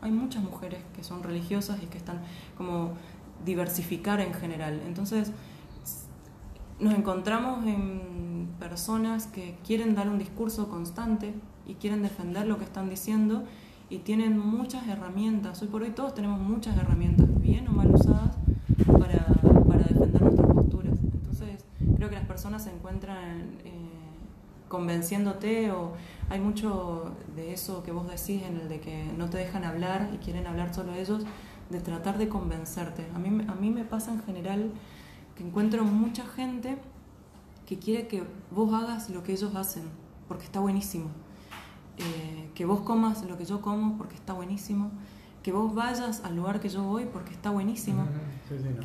hay muchas mujeres que son religiosas y que están como diversificar en general. Entonces, nos encontramos en personas que quieren dar un discurso constante y quieren defender lo que están diciendo y tienen muchas herramientas. Hoy por hoy todos tenemos muchas herramientas, bien o mal usadas, para, para defender nuestras posturas. Entonces, creo que las personas se encuentran eh, convenciéndote o hay mucho de eso que vos decís en el de que no te dejan hablar y quieren hablar solo ellos, de tratar de convencerte. A mí, a mí me pasa en general que encuentro mucha gente que quiere que vos hagas lo que ellos hacen, porque está buenísimo. Eh, que vos comas lo que yo como porque está buenísimo, que vos vayas al lugar que yo voy porque está buenísimo. Sí, sí, no,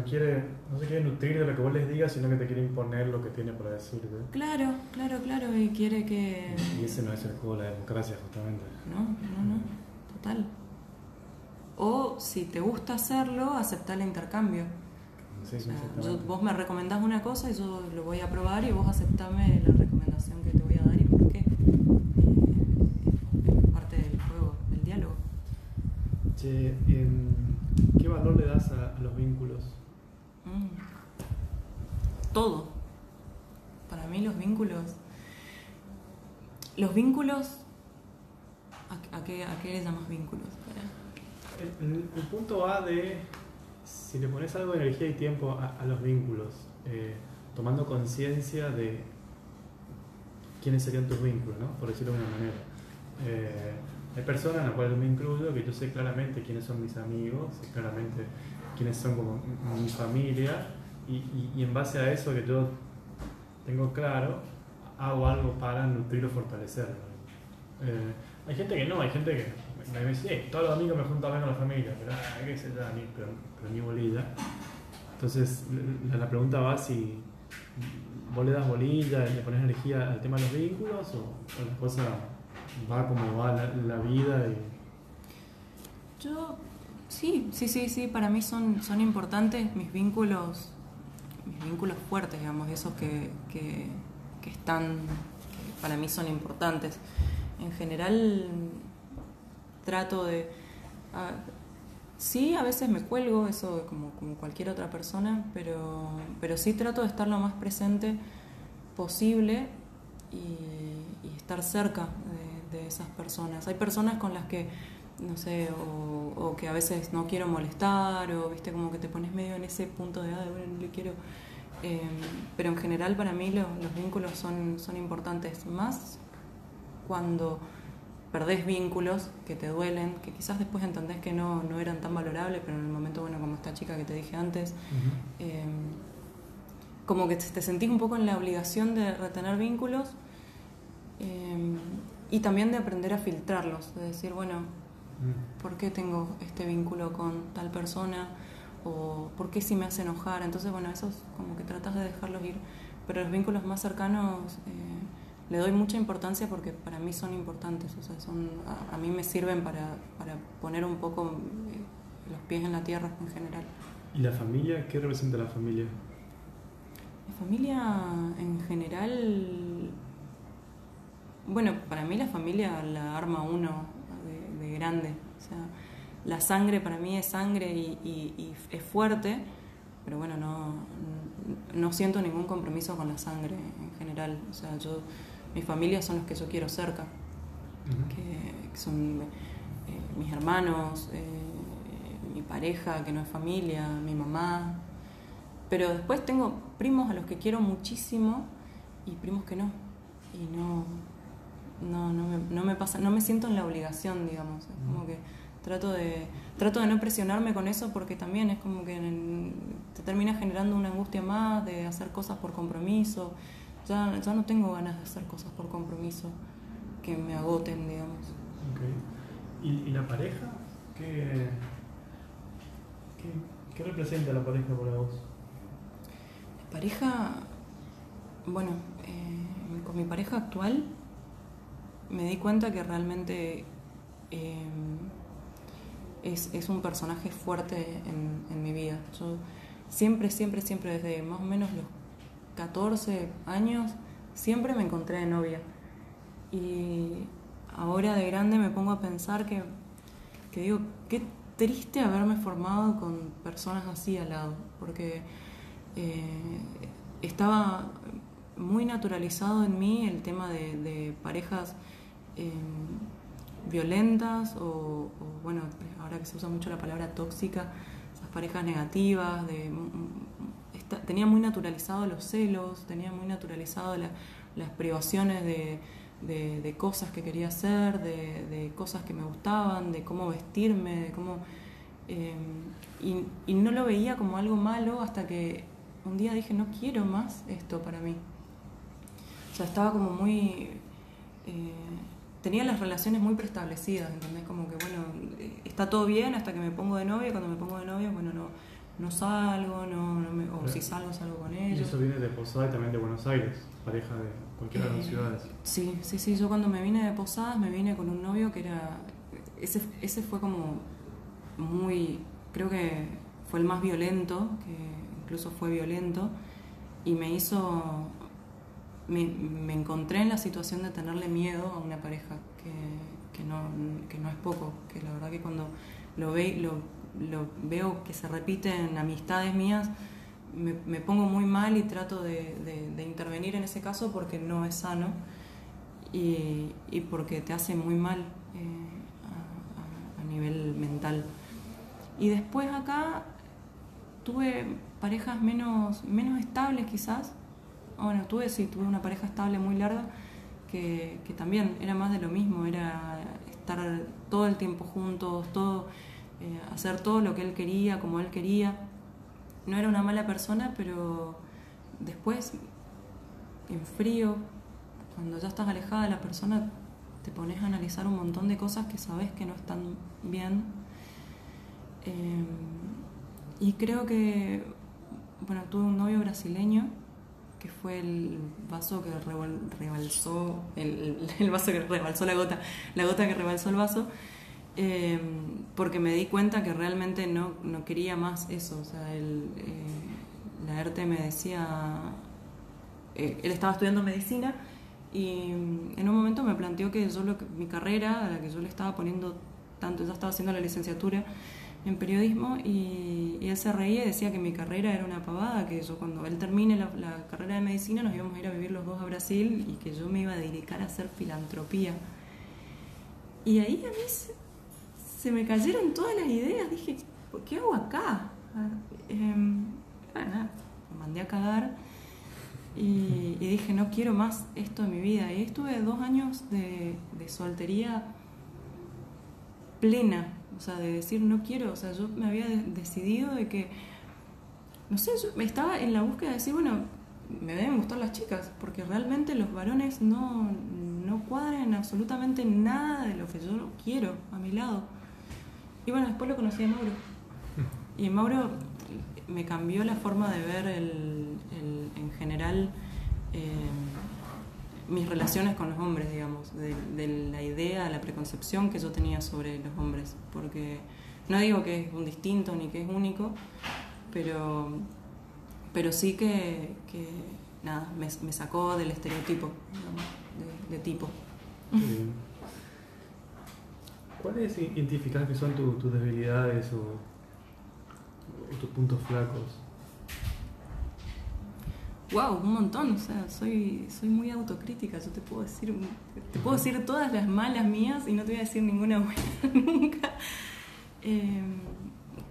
no, quiere, no se quiere nutrir de lo que vos les digas, sino que te quiere imponer lo que tiene para decirte. Claro, claro, claro, y quiere que... Y ese no es el juego de la democracia, justamente. No, no, no, total. O si te gusta hacerlo, aceptar el intercambio. Sí, vos me recomendás una cosa y yo lo voy a probar y vos aceptame la recomendación que te voy a dar y por qué. ¿qué valor le das a, los vínculos? Mm. Todo. Para mí los vínculos... Los vínculos... ¿A, qué, a qué, le llamas vínculos? El, punto va de si le pones algo de energía y tiempo a, los vínculos, eh, tomando conciencia de quiénes serían tus vínculos, ¿no? por decirlo de una manera. Eh, hay personas en las cuales me incluyo que yo sé claramente quiénes son mis amigos, claramente quiénes son como mi familia y, y, en base a eso que yo tengo claro, hago algo para nutrir o fortalecerlo. Eh, hay gente que no, hay gente que me dice, todos los amigos me junto a ver con la familia, pero hay que ser a mí, pero, pero ni bolilla. Entonces la, pregunta va si vos le das bolilla, le pones energía al tema de los vínculos o, las cosas va como va la, vida. Y... Yo, sí, sí, sí, sí, para mí son, son importantes mis vínculos, mis vínculos fuertes, digamos, esos que, que, están, para mí son importantes. En general, trato de... sí, a veces me cuelgo, eso como, como cualquier otra persona, pero, pero sí trato de estar lo más presente posible y estar cerca de esas personas. Hay personas con las que, no sé, o, que a veces no quiero molestar, o viste como que te pones medio en ese punto de, ah, bueno, le quiero... Em, pero en general para mí los vínculos son, son importantes, más cuando perdés vínculos que te duelen, que quizás después entendés que no, no eran tan valorables, pero en el momento, bueno, como esta chica que te dije antes, em, como que te sentís un poco en la obligación de retener vínculos. Em, y también de aprender a filtrarlos, de decir, bueno. ¿Por qué tengo este vínculo con tal persona? ¿O por qué si me hace enojar? Entonces, bueno, esos como que tratas de dejarlos ir. Pero los vínculos más cercanos eh, le doy mucha importancia porque para mí son importantes, o sea, son, a, mí me sirven para, para poner un poco eh, los pies en la tierra en general. ¿Y la familia? ¿Qué representa la familia? La familia en general bueno, para mí la familia la arma uno de, grande. O sea, la sangre para mí es sangre y, es fuerte, pero bueno, no, no siento ningún compromiso con la sangre en general. O sea, yo, mi familia son los que yo quiero cerca, que, son eh, mis hermanos, eh, mi pareja, que no es familia, mi mamá. Pero después tengo primos a los que quiero muchísimo y primos que no. Y no, no, no me, no me pasa, no me siento en la obligación, digamos. Es como que trato de, trato de no presionarme con eso porque también es como que te termina generando una angustia más de hacer cosas por compromiso. Ya, ya no tengo ganas de hacer cosas por compromiso que me agoten, digamos. ¿Y, la pareja? ¿Qué, qué, representa la pareja para vos? Pareja, bueno, eh, con mi pareja actual me di cuenta que realmente eh, es, un personaje fuerte en, mi vida. Yo siempre, siempre, siempre, desde más o menos los 14 años, siempre me encontré de novia. Y ahora de grande me pongo a pensar que, digo, qué triste haberme formado con personas así al lado, porque eh, estaba muy naturalizado en mí el tema de, parejas em, violentas o, bueno, ahora que se usa mucho la palabra tóxica, esas parejas negativas, de, tenía muy naturalizado los celos, tenía muy naturalizado las privaciones de cosas que quería hacer, de, cosas que me gustaban, de cómo vestirme, de cómo... Eh, y, no lo veía como algo malo hasta que un día dije, no quiero más esto para mí. O sea, estaba como muy... Eh, tenía las relaciones muy preestablecidas, ¿entendés? Como que, bueno, está todo bien hasta que me pongo de novia, cuando me pongo de novia, bueno, no, no salgo, no, no o si salgo, salgo con ellos. Y eso viene de Posada y también de Buenos Aires, pareja de cualquiera de las eh, ciudades. Sí, sí, sí, yo cuando me vine de Posadas me vine con un novio que era, ese, ese fue como muy, creo que fue el más violento, que incluso fue violento, y me hizo, me, me encontré en la situación de tenerle miedo a una pareja, que, no, que no es poco, que la verdad que cuando lo, ve, lo lo veo que se repite en amistades mías, me, pongo muy mal y trato de, intervenir en ese caso porque no es sano y, porque te hace muy mal eh, a, nivel mental. Y después acá tuve parejas menos, menos estables quizás. Bueno, tuve, sí, tuve una pareja estable muy larga que, que también era más de lo mismo, era estar todo el tiempo juntos, todo eh, hacer todo lo que él quería, como él quería. No era una mala persona, pero después, en frío, cuando ya estás alejada de la persona, te pones a analizar un montón de cosas que sabes que no están bien. Eh, y creo que, bueno, tuve un novio brasileño que fue el vaso que rebalsó, el, el, vaso que rebalsó la gota, la gota que rebalsó el vaso. Em, porque me di cuenta que realmente no, no quería más eso. O sea, el, eh, la ERTE me decía, eh, él estaba estudiando medicina y en un momento me planteó que yo lo, mi carrera, a la que yo le estaba poniendo tanto, ya estaba haciendo la licenciatura en periodismo y, él se reía y decía que mi carrera era una pavada, que yo cuando él termine la, carrera de medicina nos íbamos a ir a vivir los dos a Brasil y que yo me iba a dedicar a hacer filantropía. Y ahí a mí se me cayeron todas las ideas. Dije, ¿qué hago acá? Em, bueno, me mandé a cagar y, dije, no quiero más esto en mi vida. Y estuve dos años de, soltería plena, o sea, de decir, no quiero, o sea, yo me había decidido de que, no sé, yo estaba en la búsqueda de decir, bueno, me deben gustar las chicas, porque realmente los varones no, no cuadran absolutamente nada de lo que yo quiero a mi lado. Y bueno, después lo conocí a Mauro. [laughs] Y Mauro me cambió la forma de ver el, en general eh, mis relaciones con los hombres, digamos, de, la idea, la preconcepción que yo tenía sobre los hombres. Porque no digo que es un distinto ni que es único, pero, pero sí que, nada, me, sacó del estereotipo, de, tipo. ¿Cuáles identificas que son tus debilidades o, tus puntos flacos? Wow, un montón, o sea, soy, soy muy autocrítica, yo te puedo decir, te puedo decir todas las malas mías y no te voy a decir ninguna buena [laughs] nunca. Em,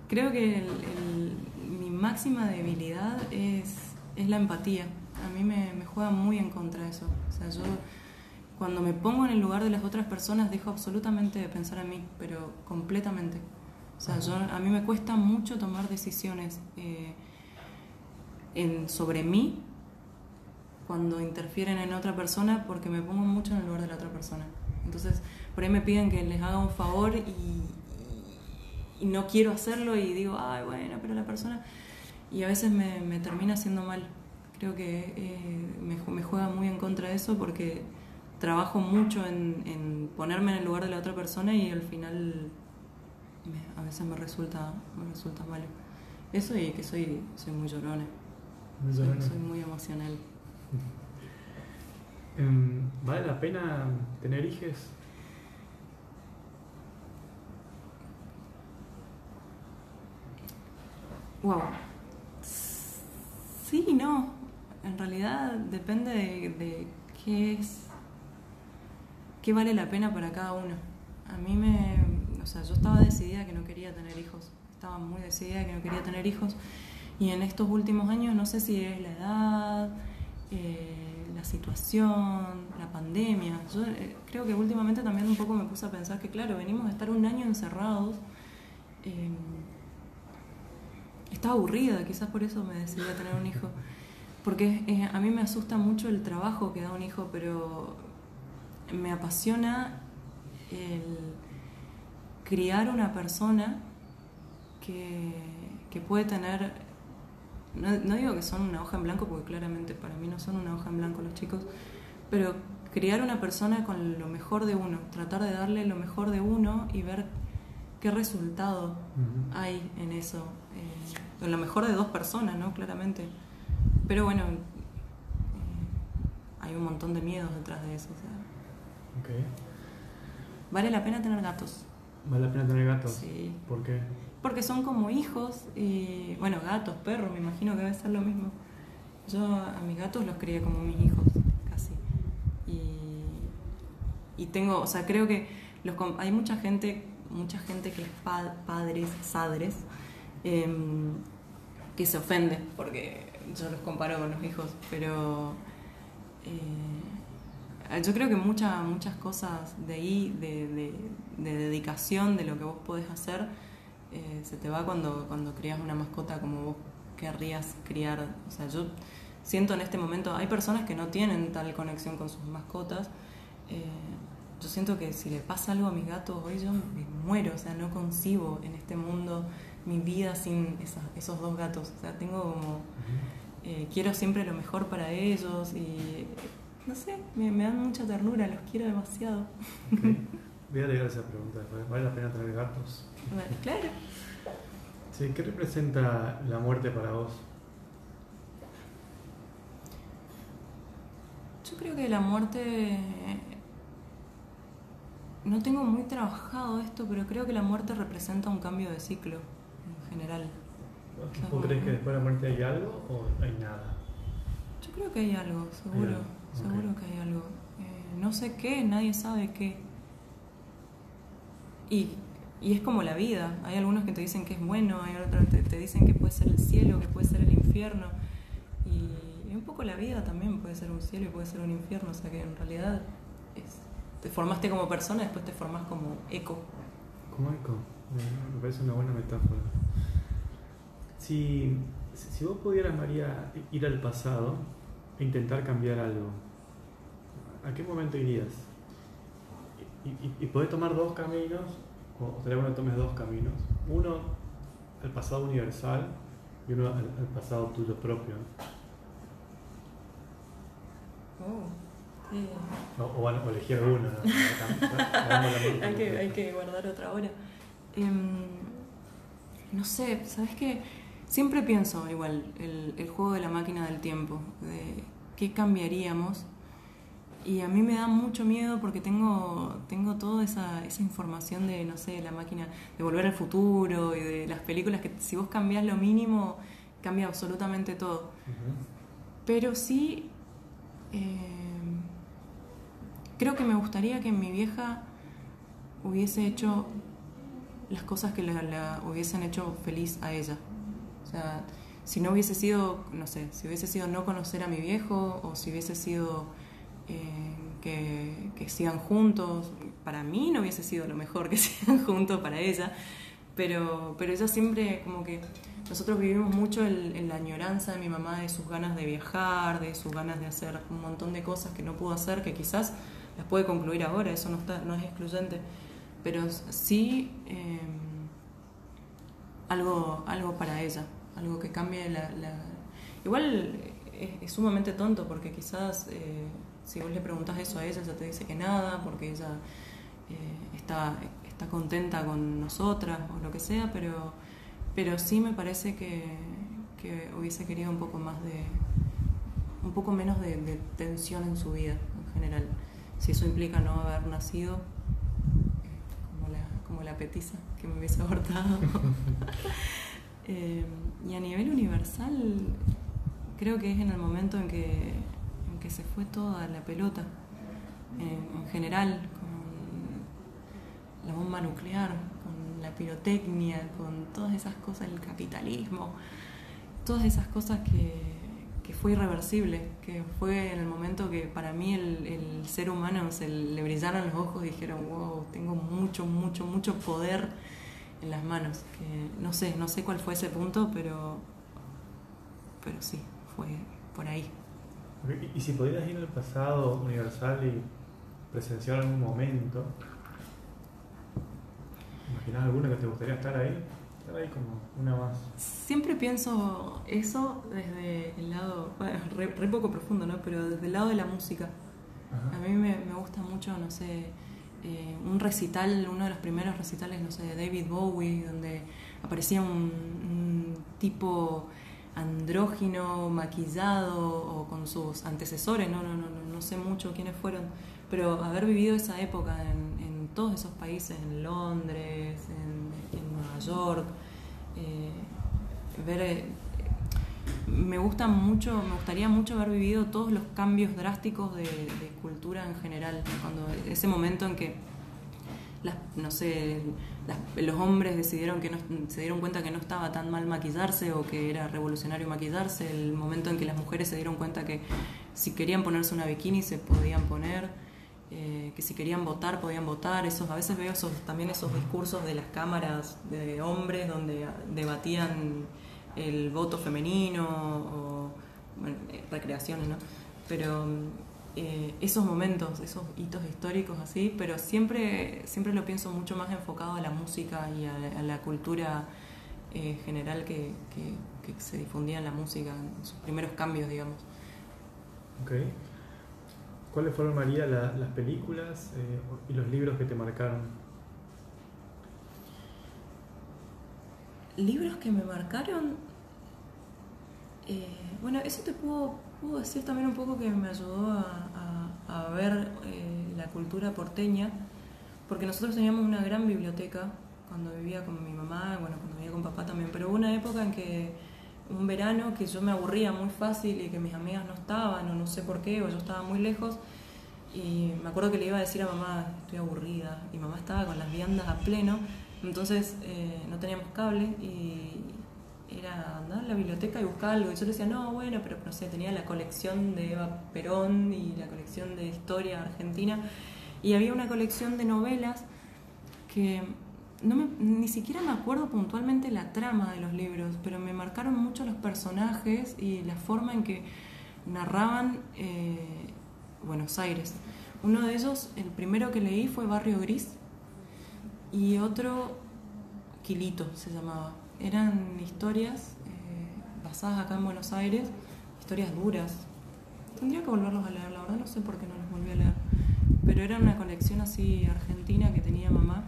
creo que mi máxima debilidad es, es la empatía. A mí me, juega muy en contra eso. O sea, yo cuando me pongo en el lugar de las otras personas dejo absolutamente de pensar en mí, pero completamente. O sea, yo, a mí me cuesta mucho tomar decisiones eh, sobre mí cuando interfieren en otra persona porque me pongo mucho en el lugar de la otra persona. Entonces, por ahí me piden que les haga un favor y, y no quiero hacerlo y digo, ay, bueno, pero la persona... Y a veces me, me termina haciendo mal. Creo que eh, me, me, juega muy en contra de eso porque trabajo mucho en, en, ponerme en el lugar de la otra persona y al final a veces me resulta, me resulta malo. Eso y que soy, soy muy llorona. Muy llorona. Soy, muy emocional. Em, ¿Vale la pena tener hijos? Wow. Sí y no. En realidad depende de, qué es, qué vale la pena para cada uno. A mí me, o sea, yo estaba decidida que no quería tener hijos. Estaba muy decidida que no quería tener hijos. Y en estos últimos años, no sé si es la edad, eh, la situación, la pandemia. Yo eh, creo que últimamente también un poco me puse a pensar que, claro, venimos de estar un año encerrados. Eh, estaba aburrida, quizás por eso me decidí a tener un hijo. Porque eh, a mí me asusta mucho el trabajo que da un hijo, pero me apasiona el criar una persona que, que puede tener, no, no, digo que son una hoja en blanco, porque claramente para mí no son una hoja en blanco los chicos, pero criar una persona con lo mejor de uno, tratar de darle lo mejor de uno y ver qué resultado hay en eso. Eh, lo mejor de dos personas, ¿no? Claramente. Pero bueno, eh, hay un montón de miedos detrás de eso. Vale la pena tener gatos. ¿Vale la pena tener gatos? Sí. ¿Por qué? Porque son como hijos, y, bueno, gatos, perros, me imagino que debe ser lo mismo. Yo a mis gatos los crié como mis hijos, casi. Y, y tengo, o sea, creo que los, hay mucha gente mucha gente que es padres, sadres, em, que se ofende porque yo los comparo con los hijos, pero eh, yo creo que muchas muchas cosas de ahí, de, dedicación, de lo que vos podés hacer, eh, se te va cuando, cuando crías una mascota como vos querrías criar. O sea, yo siento en este momento, hay personas que no tienen tal conexión con sus mascotas. Eh, yo siento que si le pasa algo a mis gatos hoy yo me muero, o sea, no concibo en este mundo mi vida sin esos dos gatos. O sea, tengo como, eh, quiero siempre lo mejor para ellos y, no sé, me, dan mucha ternura, los quiero demasiado. [laughs] Voy a leer esa pregunta ¿Vale la pena tener gatos? Bueno, claro. Sí, ¿qué representa la muerte para vos? Yo creo que la muerte no tengo muy trabajado esto, pero creo que la muerte representa un cambio de ciclo en general. ¿Vos crees que después de la muerte hay algo o hay nada? Yo creo que hay algo, seguro, seguro que hay algo. Eh, no sé qué, nadie sabe qué. Y, y, es como la vida, hay algunos que te dicen que es bueno, hay otros que te, dicen que puede ser el cielo, que puede ser el infierno. Y, y un poco la vida también puede ser un cielo y puede ser un infierno, o sea que en realidad es te formaste como persona y después te formas como eco. Como eco, me parece una buena metáfora. Si, si vos pudieras, María, ir al pasado e intentar cambiar algo, ¿a qué momento irías? Y, y, podés tomar dos caminos, sería bueno que tomes dos caminos. Uno, el pasado universal, y uno, el, pasado tuyo propio. Oh. O, bueno, elegir alguna. [laughs] hay, que, hay que guardar otra hora. Em, no sé, ¿sabes qué? Siempre pienso igual el, el, juego de la máquina del tiempo, de qué cambiaríamos. Y a mí me da mucho miedo porque tengo, tengo toda esa, esa información de, no sé, la máquina, de volver al futuro y de las películas que si vos cambias lo mínimo, cambia absolutamente todo. Pero sí... Eh, creo que me gustaría que mi vieja hubiese hecho las cosas que la, hubiesen hecho feliz a ella. O sea, si no hubiese sido, no sé, si hubiese sido no conocer a mi viejo o si hubiese sido eh, que, que, sigan juntos, para mí no hubiese sido lo mejor que [laughs] sigan juntos para ella, pero, pero ella siempre como que nosotros vivimos mucho en la añoranza de mi mamá de sus ganas de viajar, de sus ganas de hacer un montón de cosas que no pudo hacer, que quizás las puede concluir ahora, eso no, está, no es excluyente, pero sí, em, algo, algo para ella, algo que cambie la... Igual es, sumamente tonto porque quizás eh, si vos le preguntas eso a ella, ella te dice que nada, porque ella eh, está, está contenta con nosotras o lo que sea, pero, pero sí me parece que, que hubiese querido un poco más de, un poco menos de, tensión en su vida en general. Si eso implica no haber nacido como la, petiza que me hubiese abortado. [laughs] Eh, y a nivel universal, creo que es en el momento en que se fue toda la pelota, en general, con la bomba nuclear, con la pirotecnia, con todas esas cosas, el capitalismo, todas esas cosas que que fue irreversible, que fue en el momento que para mí el, ser humano se le brillaron los ojos y dijeron, wow, tengo mucho, mucho, mucho poder en las manos. Que no sé, no sé cuál fue ese punto, pero, pero sí, fue por ahí. Y si pudieras ir al pasado universal y presenciar algún momento, ¿imaginas alguna que te gustaría estar ahí? como una más. Siempre pienso eso desde el lado, re, poco profundo, ¿no? Pero desde el lado de la música. A mí me, gusta mucho, no sé, eh, un recital, uno de los primeros recitales, no sé, de David Bowie, donde aparecía un, tipo andrógino, maquillado o con sus antecesores, no, no, no, no sé mucho quiénes fueron, pero haber vivido esa época en, todos esos países, en Londres, en, Nueva York, eh, ver, eh, me gusta mucho, me gustaría mucho haber vivido todos los cambios drásticos de, cultura en general, cuando ese momento en que no sé, los hombres decidieron que no, se dieron cuenta que no estaba tan mal maquillarse o que era revolucionario maquillarse, el momento en que las mujeres se dieron cuenta que si querían ponerse una bikini se podían poner, eh, que si querían votar podían votar. Esos, a veces veo esos, también esos discursos de las cámaras de hombres donde debatían el voto femenino o bueno, eh, recreaciones, ¿no? Pero eh, esos momentos, esos hitos históricos así, pero siempre, siempre lo pienso mucho más enfocado a la música y a, la cultura general que, que, se difundía en la música, en sus primeros cambios, digamos. Okay. ¿Cuáles fueron, María, las películas eh, y los libros que te marcaron? Libros que me marcaron. Eh, bueno, eso te puedo, decir también un poco que me ayudó a, ver eh, la cultura porteña, porque nosotros teníamos una gran biblioteca cuando vivía con mi mamá, bueno, cuando vivía con papá también, pero hubo una época en que un verano que yo me aburría muy fácil y que mis amigas no estaban o no sé por qué o yo estaba muy lejos y me acuerdo que le iba a decir a mamá estoy aburrida y mamá estaba con las viandas a pleno entonces eh, no teníamos cable y era andar a la biblioteca y buscar algo y yo le decía no bueno pero no sé tenía la colección de Eva Perón y la colección de historia argentina y había una colección de novelas que no ni siquiera me acuerdo puntualmente la trama de los libros, pero me marcaron mucho los personajes y la forma en que narraban eh, Buenos Aires. Uno de ellos, el primero que leí fue Barrio Gris y otro Quilito se llamaba. Eran historias eh, basadas acá en Buenos Aires, historias duras. Tendría que volverlos a leer, la verdad no sé por qué no los volví a leer. Pero era una colección así argentina que tenía mamá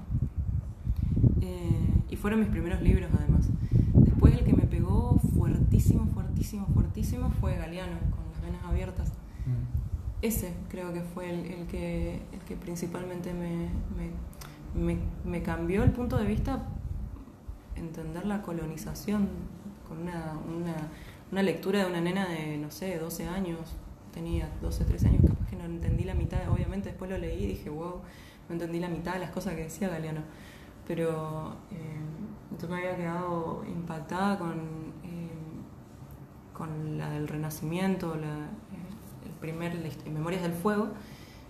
eh, y fueron mis primeros libros además. Después el que me pegó fuertísimo, fuertísimo, fuertísimo fue Galeano, con las venas abiertas. Mm. Ese creo que fue el, que, el que principalmente me, me, me, cambió el punto de vista, entender la colonización, con una, una, una lectura de una nena de, no sé, 12 años, tenía 12, 13 años, capaz que no entendí la mitad, obviamente después lo leí y dije, wow, no entendí la mitad de las cosas que decía Galeano pero eh, yo me había quedado impactada con, eh, con la del Renacimiento, la, eh, el primer Memorias del Fuego,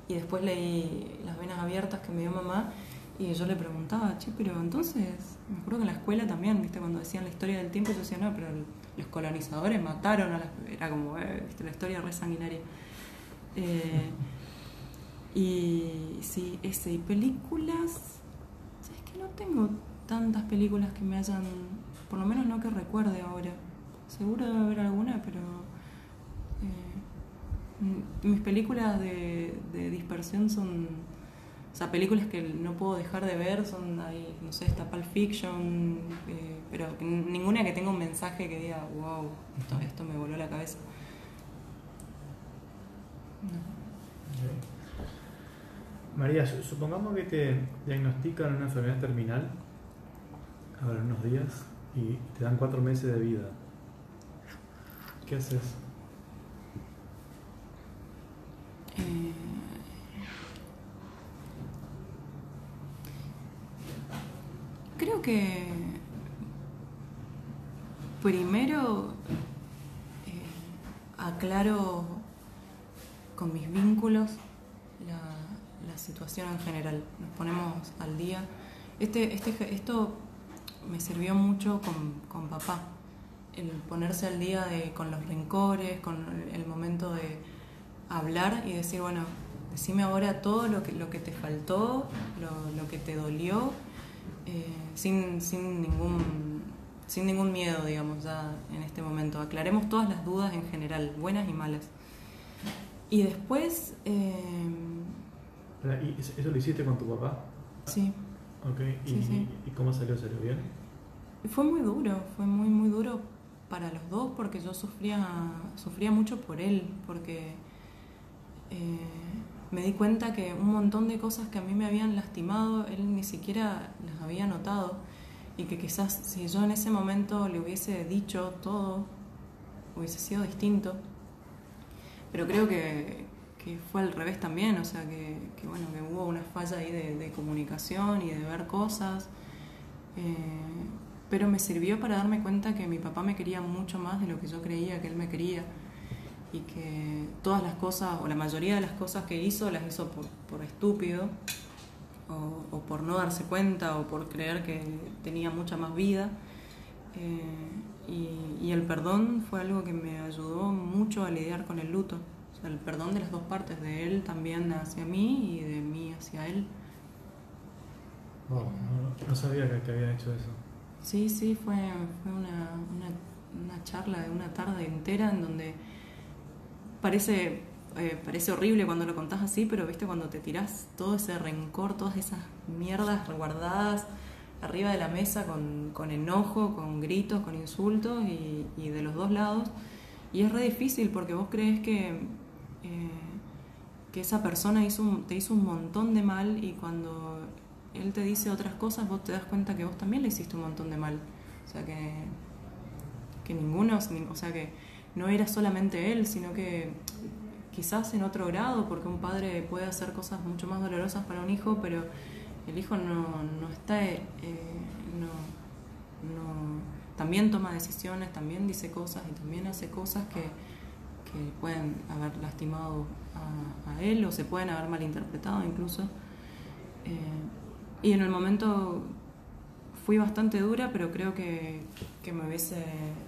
y después leí Las Venas Abiertas que me dio mamá, y yo le preguntaba, che, pero entonces, me acuerdo que en la escuela también, viste, cuando decían la historia del tiempo, yo decía, no, pero los colonizadores mataron a las... Era como, viste, la historia re sanguinaria. y sí, ese, y películas no tengo tantas películas que me hayan por lo menos no que recuerde ahora. Seguro debe haber alguna, pero eh, mis películas de dispersión son, o sea, películas que no puedo dejar de ver, son ahí, no sé, está Pulp Fiction, eh, pero ninguna que tenga un mensaje que diga, wow, esto, esto me voló la cabeza. María, supongamos que te diagnostican una enfermedad terminal ahora unos días y te dan cuatro meses de vida. ¿Qué haces? Eh, creo que primero eh, aclaro con mis vínculos la, situación en general. Nos ponemos al día. Este, este, esto me sirvió mucho con, con papá, el ponerse al día de, con los rencores, con el momento de hablar y decir, bueno, decime ahora todo lo que, lo que te faltó, lo, lo que te dolió, eh, sin, sin, ningún, sin ningún miedo, digamos, ya en este momento. Aclaremos todas las dudas en general, buenas y malas. Y después... Eh, ¿Y eso lo hiciste con tu papá? Sí. Ok, ¿Y, cómo salió? ¿Salió bien? Fue muy duro, fue muy, muy duro para los dos porque yo sufría, sufría mucho por él, porque eh, me di cuenta que un montón de cosas que a mí me habían lastimado, él ni siquiera las había notado y que quizás si yo en ese momento le hubiese dicho todo, hubiese sido distinto. Pero creo que, fue al revés también, o sea, que, bueno, que hubo una falla ahí de, comunicación y de ver cosas, eh, pero me sirvió para darme cuenta que mi papá me quería mucho más de lo que yo creía que él me quería y que todas las cosas, o la mayoría de las cosas que hizo, las hizo por, estúpido, o, por no darse cuenta, o por creer que tenía mucha más vida. Eh, y el perdón fue algo que me ayudó mucho a lidiar con el luto el perdón de las dos partes, de él también hacia mí y de mí hacia él. no, sabía que, había hecho eso. Sí, sí, fue, fue una, una, charla de una tarde entera en donde parece, eh, parece horrible cuando lo contás así, pero viste cuando te tirás todo ese rencor, todas esas mierdas guardadas arriba de la mesa con, con enojo, con gritos, con insultos y, y de los dos lados. Y es re difícil porque vos crees que eh, que esa persona hizo te hizo un montón de mal y cuando él te dice otras cosas, vos te das cuenta que vos también le hiciste un montón de mal. O sea que, que ninguno, o sea que no era solamente él, sino que quizás en otro grado, porque un padre puede hacer cosas mucho más dolorosas para un hijo, pero el hijo no, no está, eh, no, no, también toma decisiones, también dice cosas y también hace cosas que, que pueden haber lastimado a, él o se pueden haber malinterpretado incluso. Eh, y en el momento fui bastante dura, pero creo que, que me, hubiese,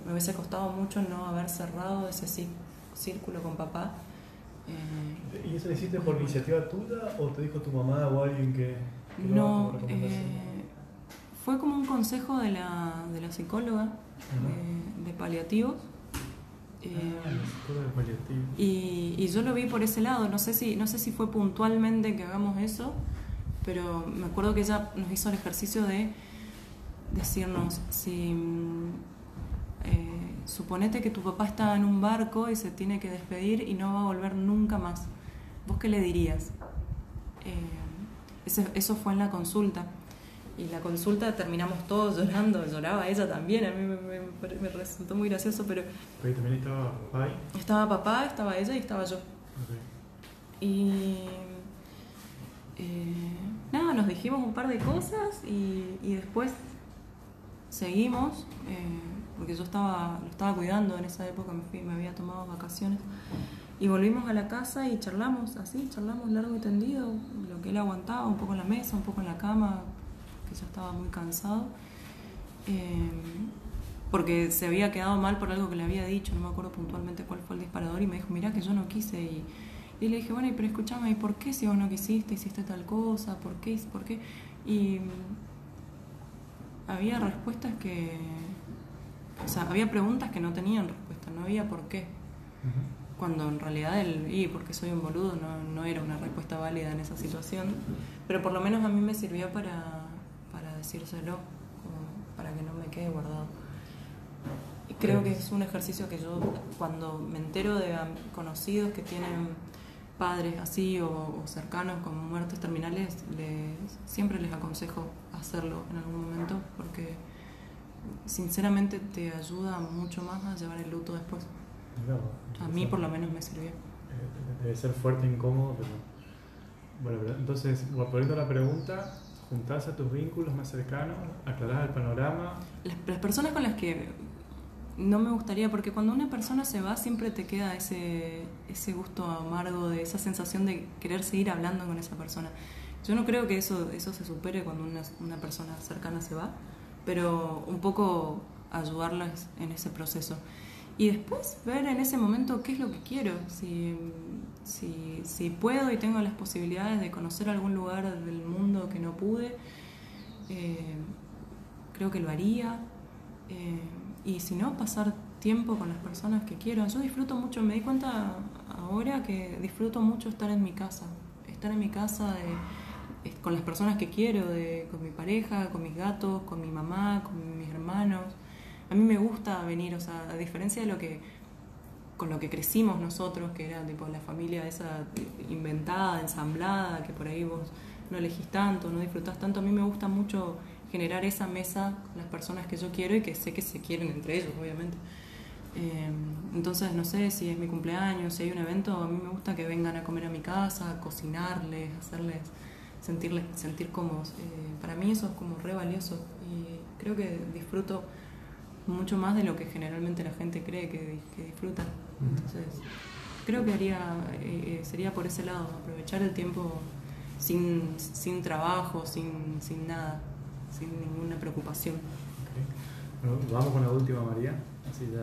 me hubiese costado mucho no haber cerrado ese círculo con papá. Eh, ¿Y eso lo hiciste por iniciativa tuya o te dijo tu mamá o alguien que... no, eh, fue como un consejo de la, de la psicóloga de paliativos. Ah, y, y, yo lo vi por ese lado, no sé, si, no sé si fue puntualmente que hagamos eso, pero me acuerdo que ella nos hizo el ejercicio de decirnos, si mm, eh, suponete que tu papá está en un barco y se tiene que despedir y no va a volver nunca más, ¿vos qué le dirías? Eh, eso fue en la consulta. Y la consulta terminamos todos llorando, lloraba ella también, a mí me, resultó muy gracioso, pero... ¿Pero también estaba papá Estaba papá, estaba ella y estaba yo. Y... Eh, nada, nos dijimos un par de cosas y, y después seguimos, eh, porque yo estaba, lo estaba cuidando en esa época, me, fui, me había tomado vacaciones. Y volvimos a la casa y charlamos así, charlamos largo y tendido, lo que él aguantaba, un poco en la mesa, un poco en la cama, que ya estaba muy cansado, eh, porque se había quedado mal por algo que le había dicho, no me acuerdo puntualmente cuál fue el disparador, y me dijo, mira que yo no quise, y, le dije, bueno, pero escúchame, ¿y por qué si vos no quisiste, hiciste tal cosa? ¿Por qué? ¿Por qué? Y había respuestas que, o sea, había preguntas que no tenían respuesta, no había por qué. Cuando en realidad el, y porque soy un boludo, no, no era una respuesta válida en esa situación, pero por lo menos a mí me sirvió para, para decírselo, como para que no me quede guardado. Y creo que es un ejercicio que yo, cuando me entero de conocidos que tienen padres así o, o cercanos con muertes terminales, les, siempre les aconsejo hacerlo en algún momento porque sinceramente te ayuda mucho más a llevar el luto después. A mí por lo menos me sirvió. Eh, Debe ser fuerte, incómodo, pero. Bueno, pero entonces, volviendo a la pregunta, juntás a tus vínculos más cercanos, aclarás el panorama. Las, las personas con las que no me gustaría, porque cuando una persona se va siempre te queda ese, ese gusto amargo, de esa sensación de querer seguir hablando con esa persona. Yo no creo que eso, eso se supere cuando una, una persona cercana se va, pero un poco ayudarlas en ese proceso. Y después ver en ese momento qué es lo que quiero, si, si, puedo y tengo las posibilidades de conocer algún lugar del mundo que no pude, eh, creo que lo haría. Eh, y si no, pasar tiempo con las personas que quiero. Yo disfruto mucho, me di cuenta ahora que disfruto mucho estar en mi casa. Estar en mi casa de, con las personas que quiero, de, con mi pareja, con mis gatos, con mi mamá, con mis hermanos. A mí me gusta venir, o sea, a diferencia de lo que con lo que crecimos nosotros, que era tipo la familia esa inventada, ensamblada, que por ahí vos no elegís tanto, no disfrutás tanto. A mí me gusta mucho generar esa mesa con las personas que yo quiero y que sé que se quieren entre ellos, obviamente. Eh, entonces, no sé si es mi cumpleaños, si hay un evento, a mí me gusta que vengan a comer a mi casa, cocinarles, hacerles sentirles, sentir cómodos. Eh, para mí eso es como re valioso y creo que disfruto mucho más de lo que generalmente la gente cree que, que disfruta. Entonces, creo que haría, eh, eh, sería por ese lado, aprovechar el tiempo sin, sin trabajo, sin, sin nada, sin ninguna preocupación. Ok. Bueno, vamos con la última, María, así ya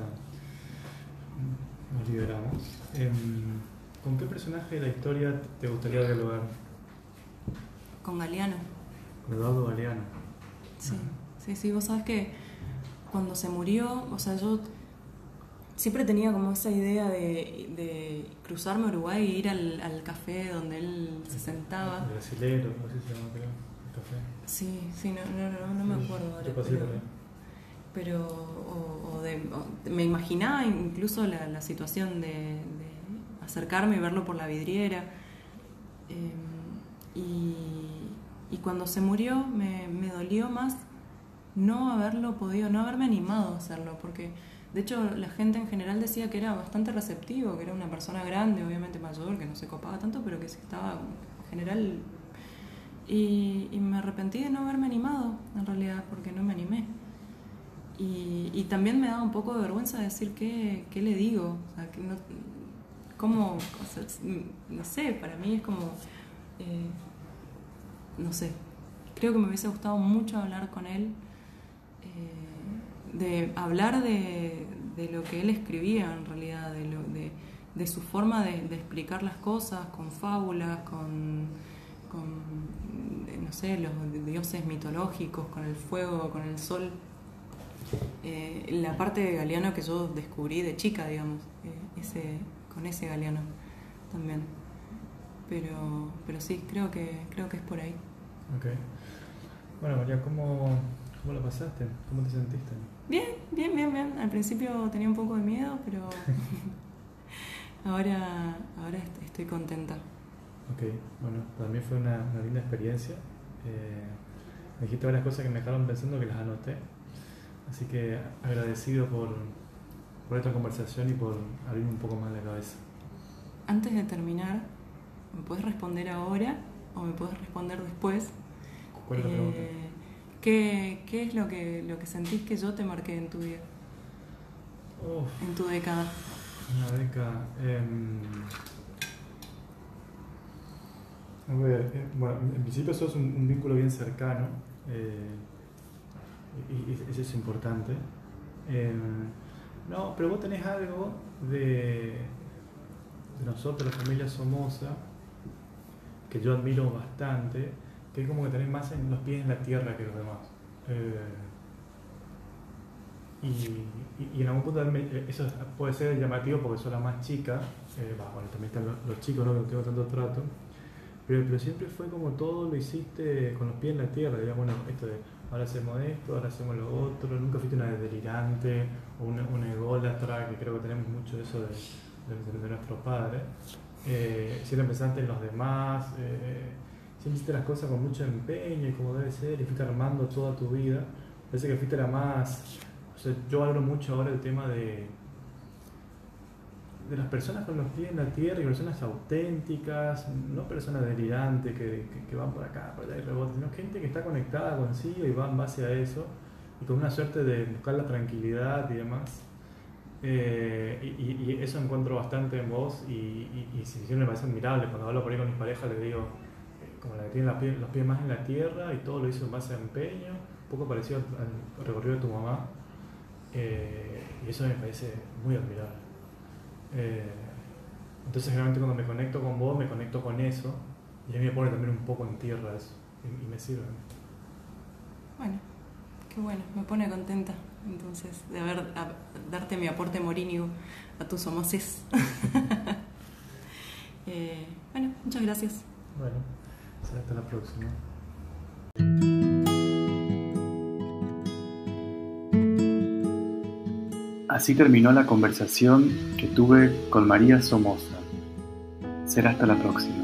nos liberamos. Em, ¿Con qué personaje de la historia te gustaría dialogar? Con Galeano. Con Eduardo Galeano. Sí, sí, sí, vos sabes que cuando se murió, o sea, yo siempre tenía como esa idea de, de cruzarme a Uruguay e ir al, al café donde él se sentaba. El brasilero, no sé si se llama, creo. El café. Sí, sí, no, no, no, no me acuerdo ahora. Pasé pero- pero o, o de, o- me imaginaba incluso la, la situación de, de acercarme y verlo por la vidriera Eh, y, y cuando se murió me, me dolió más no haberlo podido, no haberme animado a hacerlo porque de hecho la gente en general decía que era bastante receptivo, que era una persona grande, obviamente mayor, que no se copaba tanto, pero que estaba en general y, y me arrepentí de no haberme animado, en realidad, porque no me animé. Y, y también me daba un poco de vergüenza decir qué, qué le digo. O sea, que no, cómo, no sé, para mí es como, eh, no sé, creo que me hubiese gustado mucho hablar con él, eh, de hablar de, de lo que él escribía en realidad, de, lo, de, de su forma de, explicar las cosas, con fábulas, con, no sé, los dioses mitológicos, con el fuego, con el sol. Eh, la parte de Galeano que yo descubrí de chica, digamos, eh, ese, con ese Galeano también. Pero, pero sí, creo que, creo que es por ahí. Bueno, María, ¿cómo, cómo lo pasaste? ¿Cómo te sentiste? Bien, bien, bien, bien. Al principio tenía un poco de miedo, pero [laughs] ahora, ahora est- estoy contenta. Ok, bueno, para mí fue una, una linda experiencia. Eh, me dijiste varias cosas que me dejaron pensando que las anoté. Así que agradecido por, por esta conversación y por abrirme un poco más la cabeza. Antes de terminar, ¿me puedes responder ahora o me puedes responder después? ¿Cuál es la pregunta? Eh, ¿qué, qué es lo que, lo que sentís que yo te marqué en tu vida, Uf, en tu década? una década. em, eh, bueno, en principio sos un, un vínculo bien cercano. eh, y, y eso es importante. Em, no, pero vos tenés algo de, nosotros, la familia Somoza, que yo admiro bastante, que es como que tenés más en los pies en la tierra que los demás. Eh, y, en algún punto eh, eso puede ser llamativo porque soy la más chica, eh, bueno, también están los, chicos, ¿no? que no tengo tanto trato, pero, pero, siempre fue como todo lo hiciste con los pies en la tierra, digamos, bueno, esto de ahora hacemos esto, ahora hacemos lo otro, nunca fuiste una delirante o una, una ególatra, que creo que tenemos mucho de eso de, de, nuestros padres. Eh, siempre pensaste en los demás, eh, siempre hiciste las cosas con mucho empeño y como debe ser, y fuiste armando toda tu vida. Parece que fuiste la más yo hablo mucho ahora el tema de, de las personas con los pies en la tierra y personas auténticas, no personas delirantes que, que, van por acá, por allá y rebotes, sino gente que está conectada consigo y va en base a eso y con una suerte de buscar la tranquilidad y demás. Eh, y, eso encuentro bastante en vos y, y, siempre me parece admirable. Cuando hablo por ahí con mis parejas les digo, eh, como la que tiene los pies, más en la tierra y todo lo hizo en base a empeño, un poco parecido al recorrido de tu mamá. Eh, y eso me parece muy admirable. Eh, entonces realmente cuando me conecto con vos, me conecto con eso y a mí me pone también un poco en tierra eso y, me sirve. Bueno, qué bueno, me pone contenta entonces de haber darte mi aporte morinio a tus homoces. [laughs] Eh, bueno, muchas gracias. Bueno, hasta la próxima. Así terminó la conversación que tuve con María Somoza. Será hasta la próxima.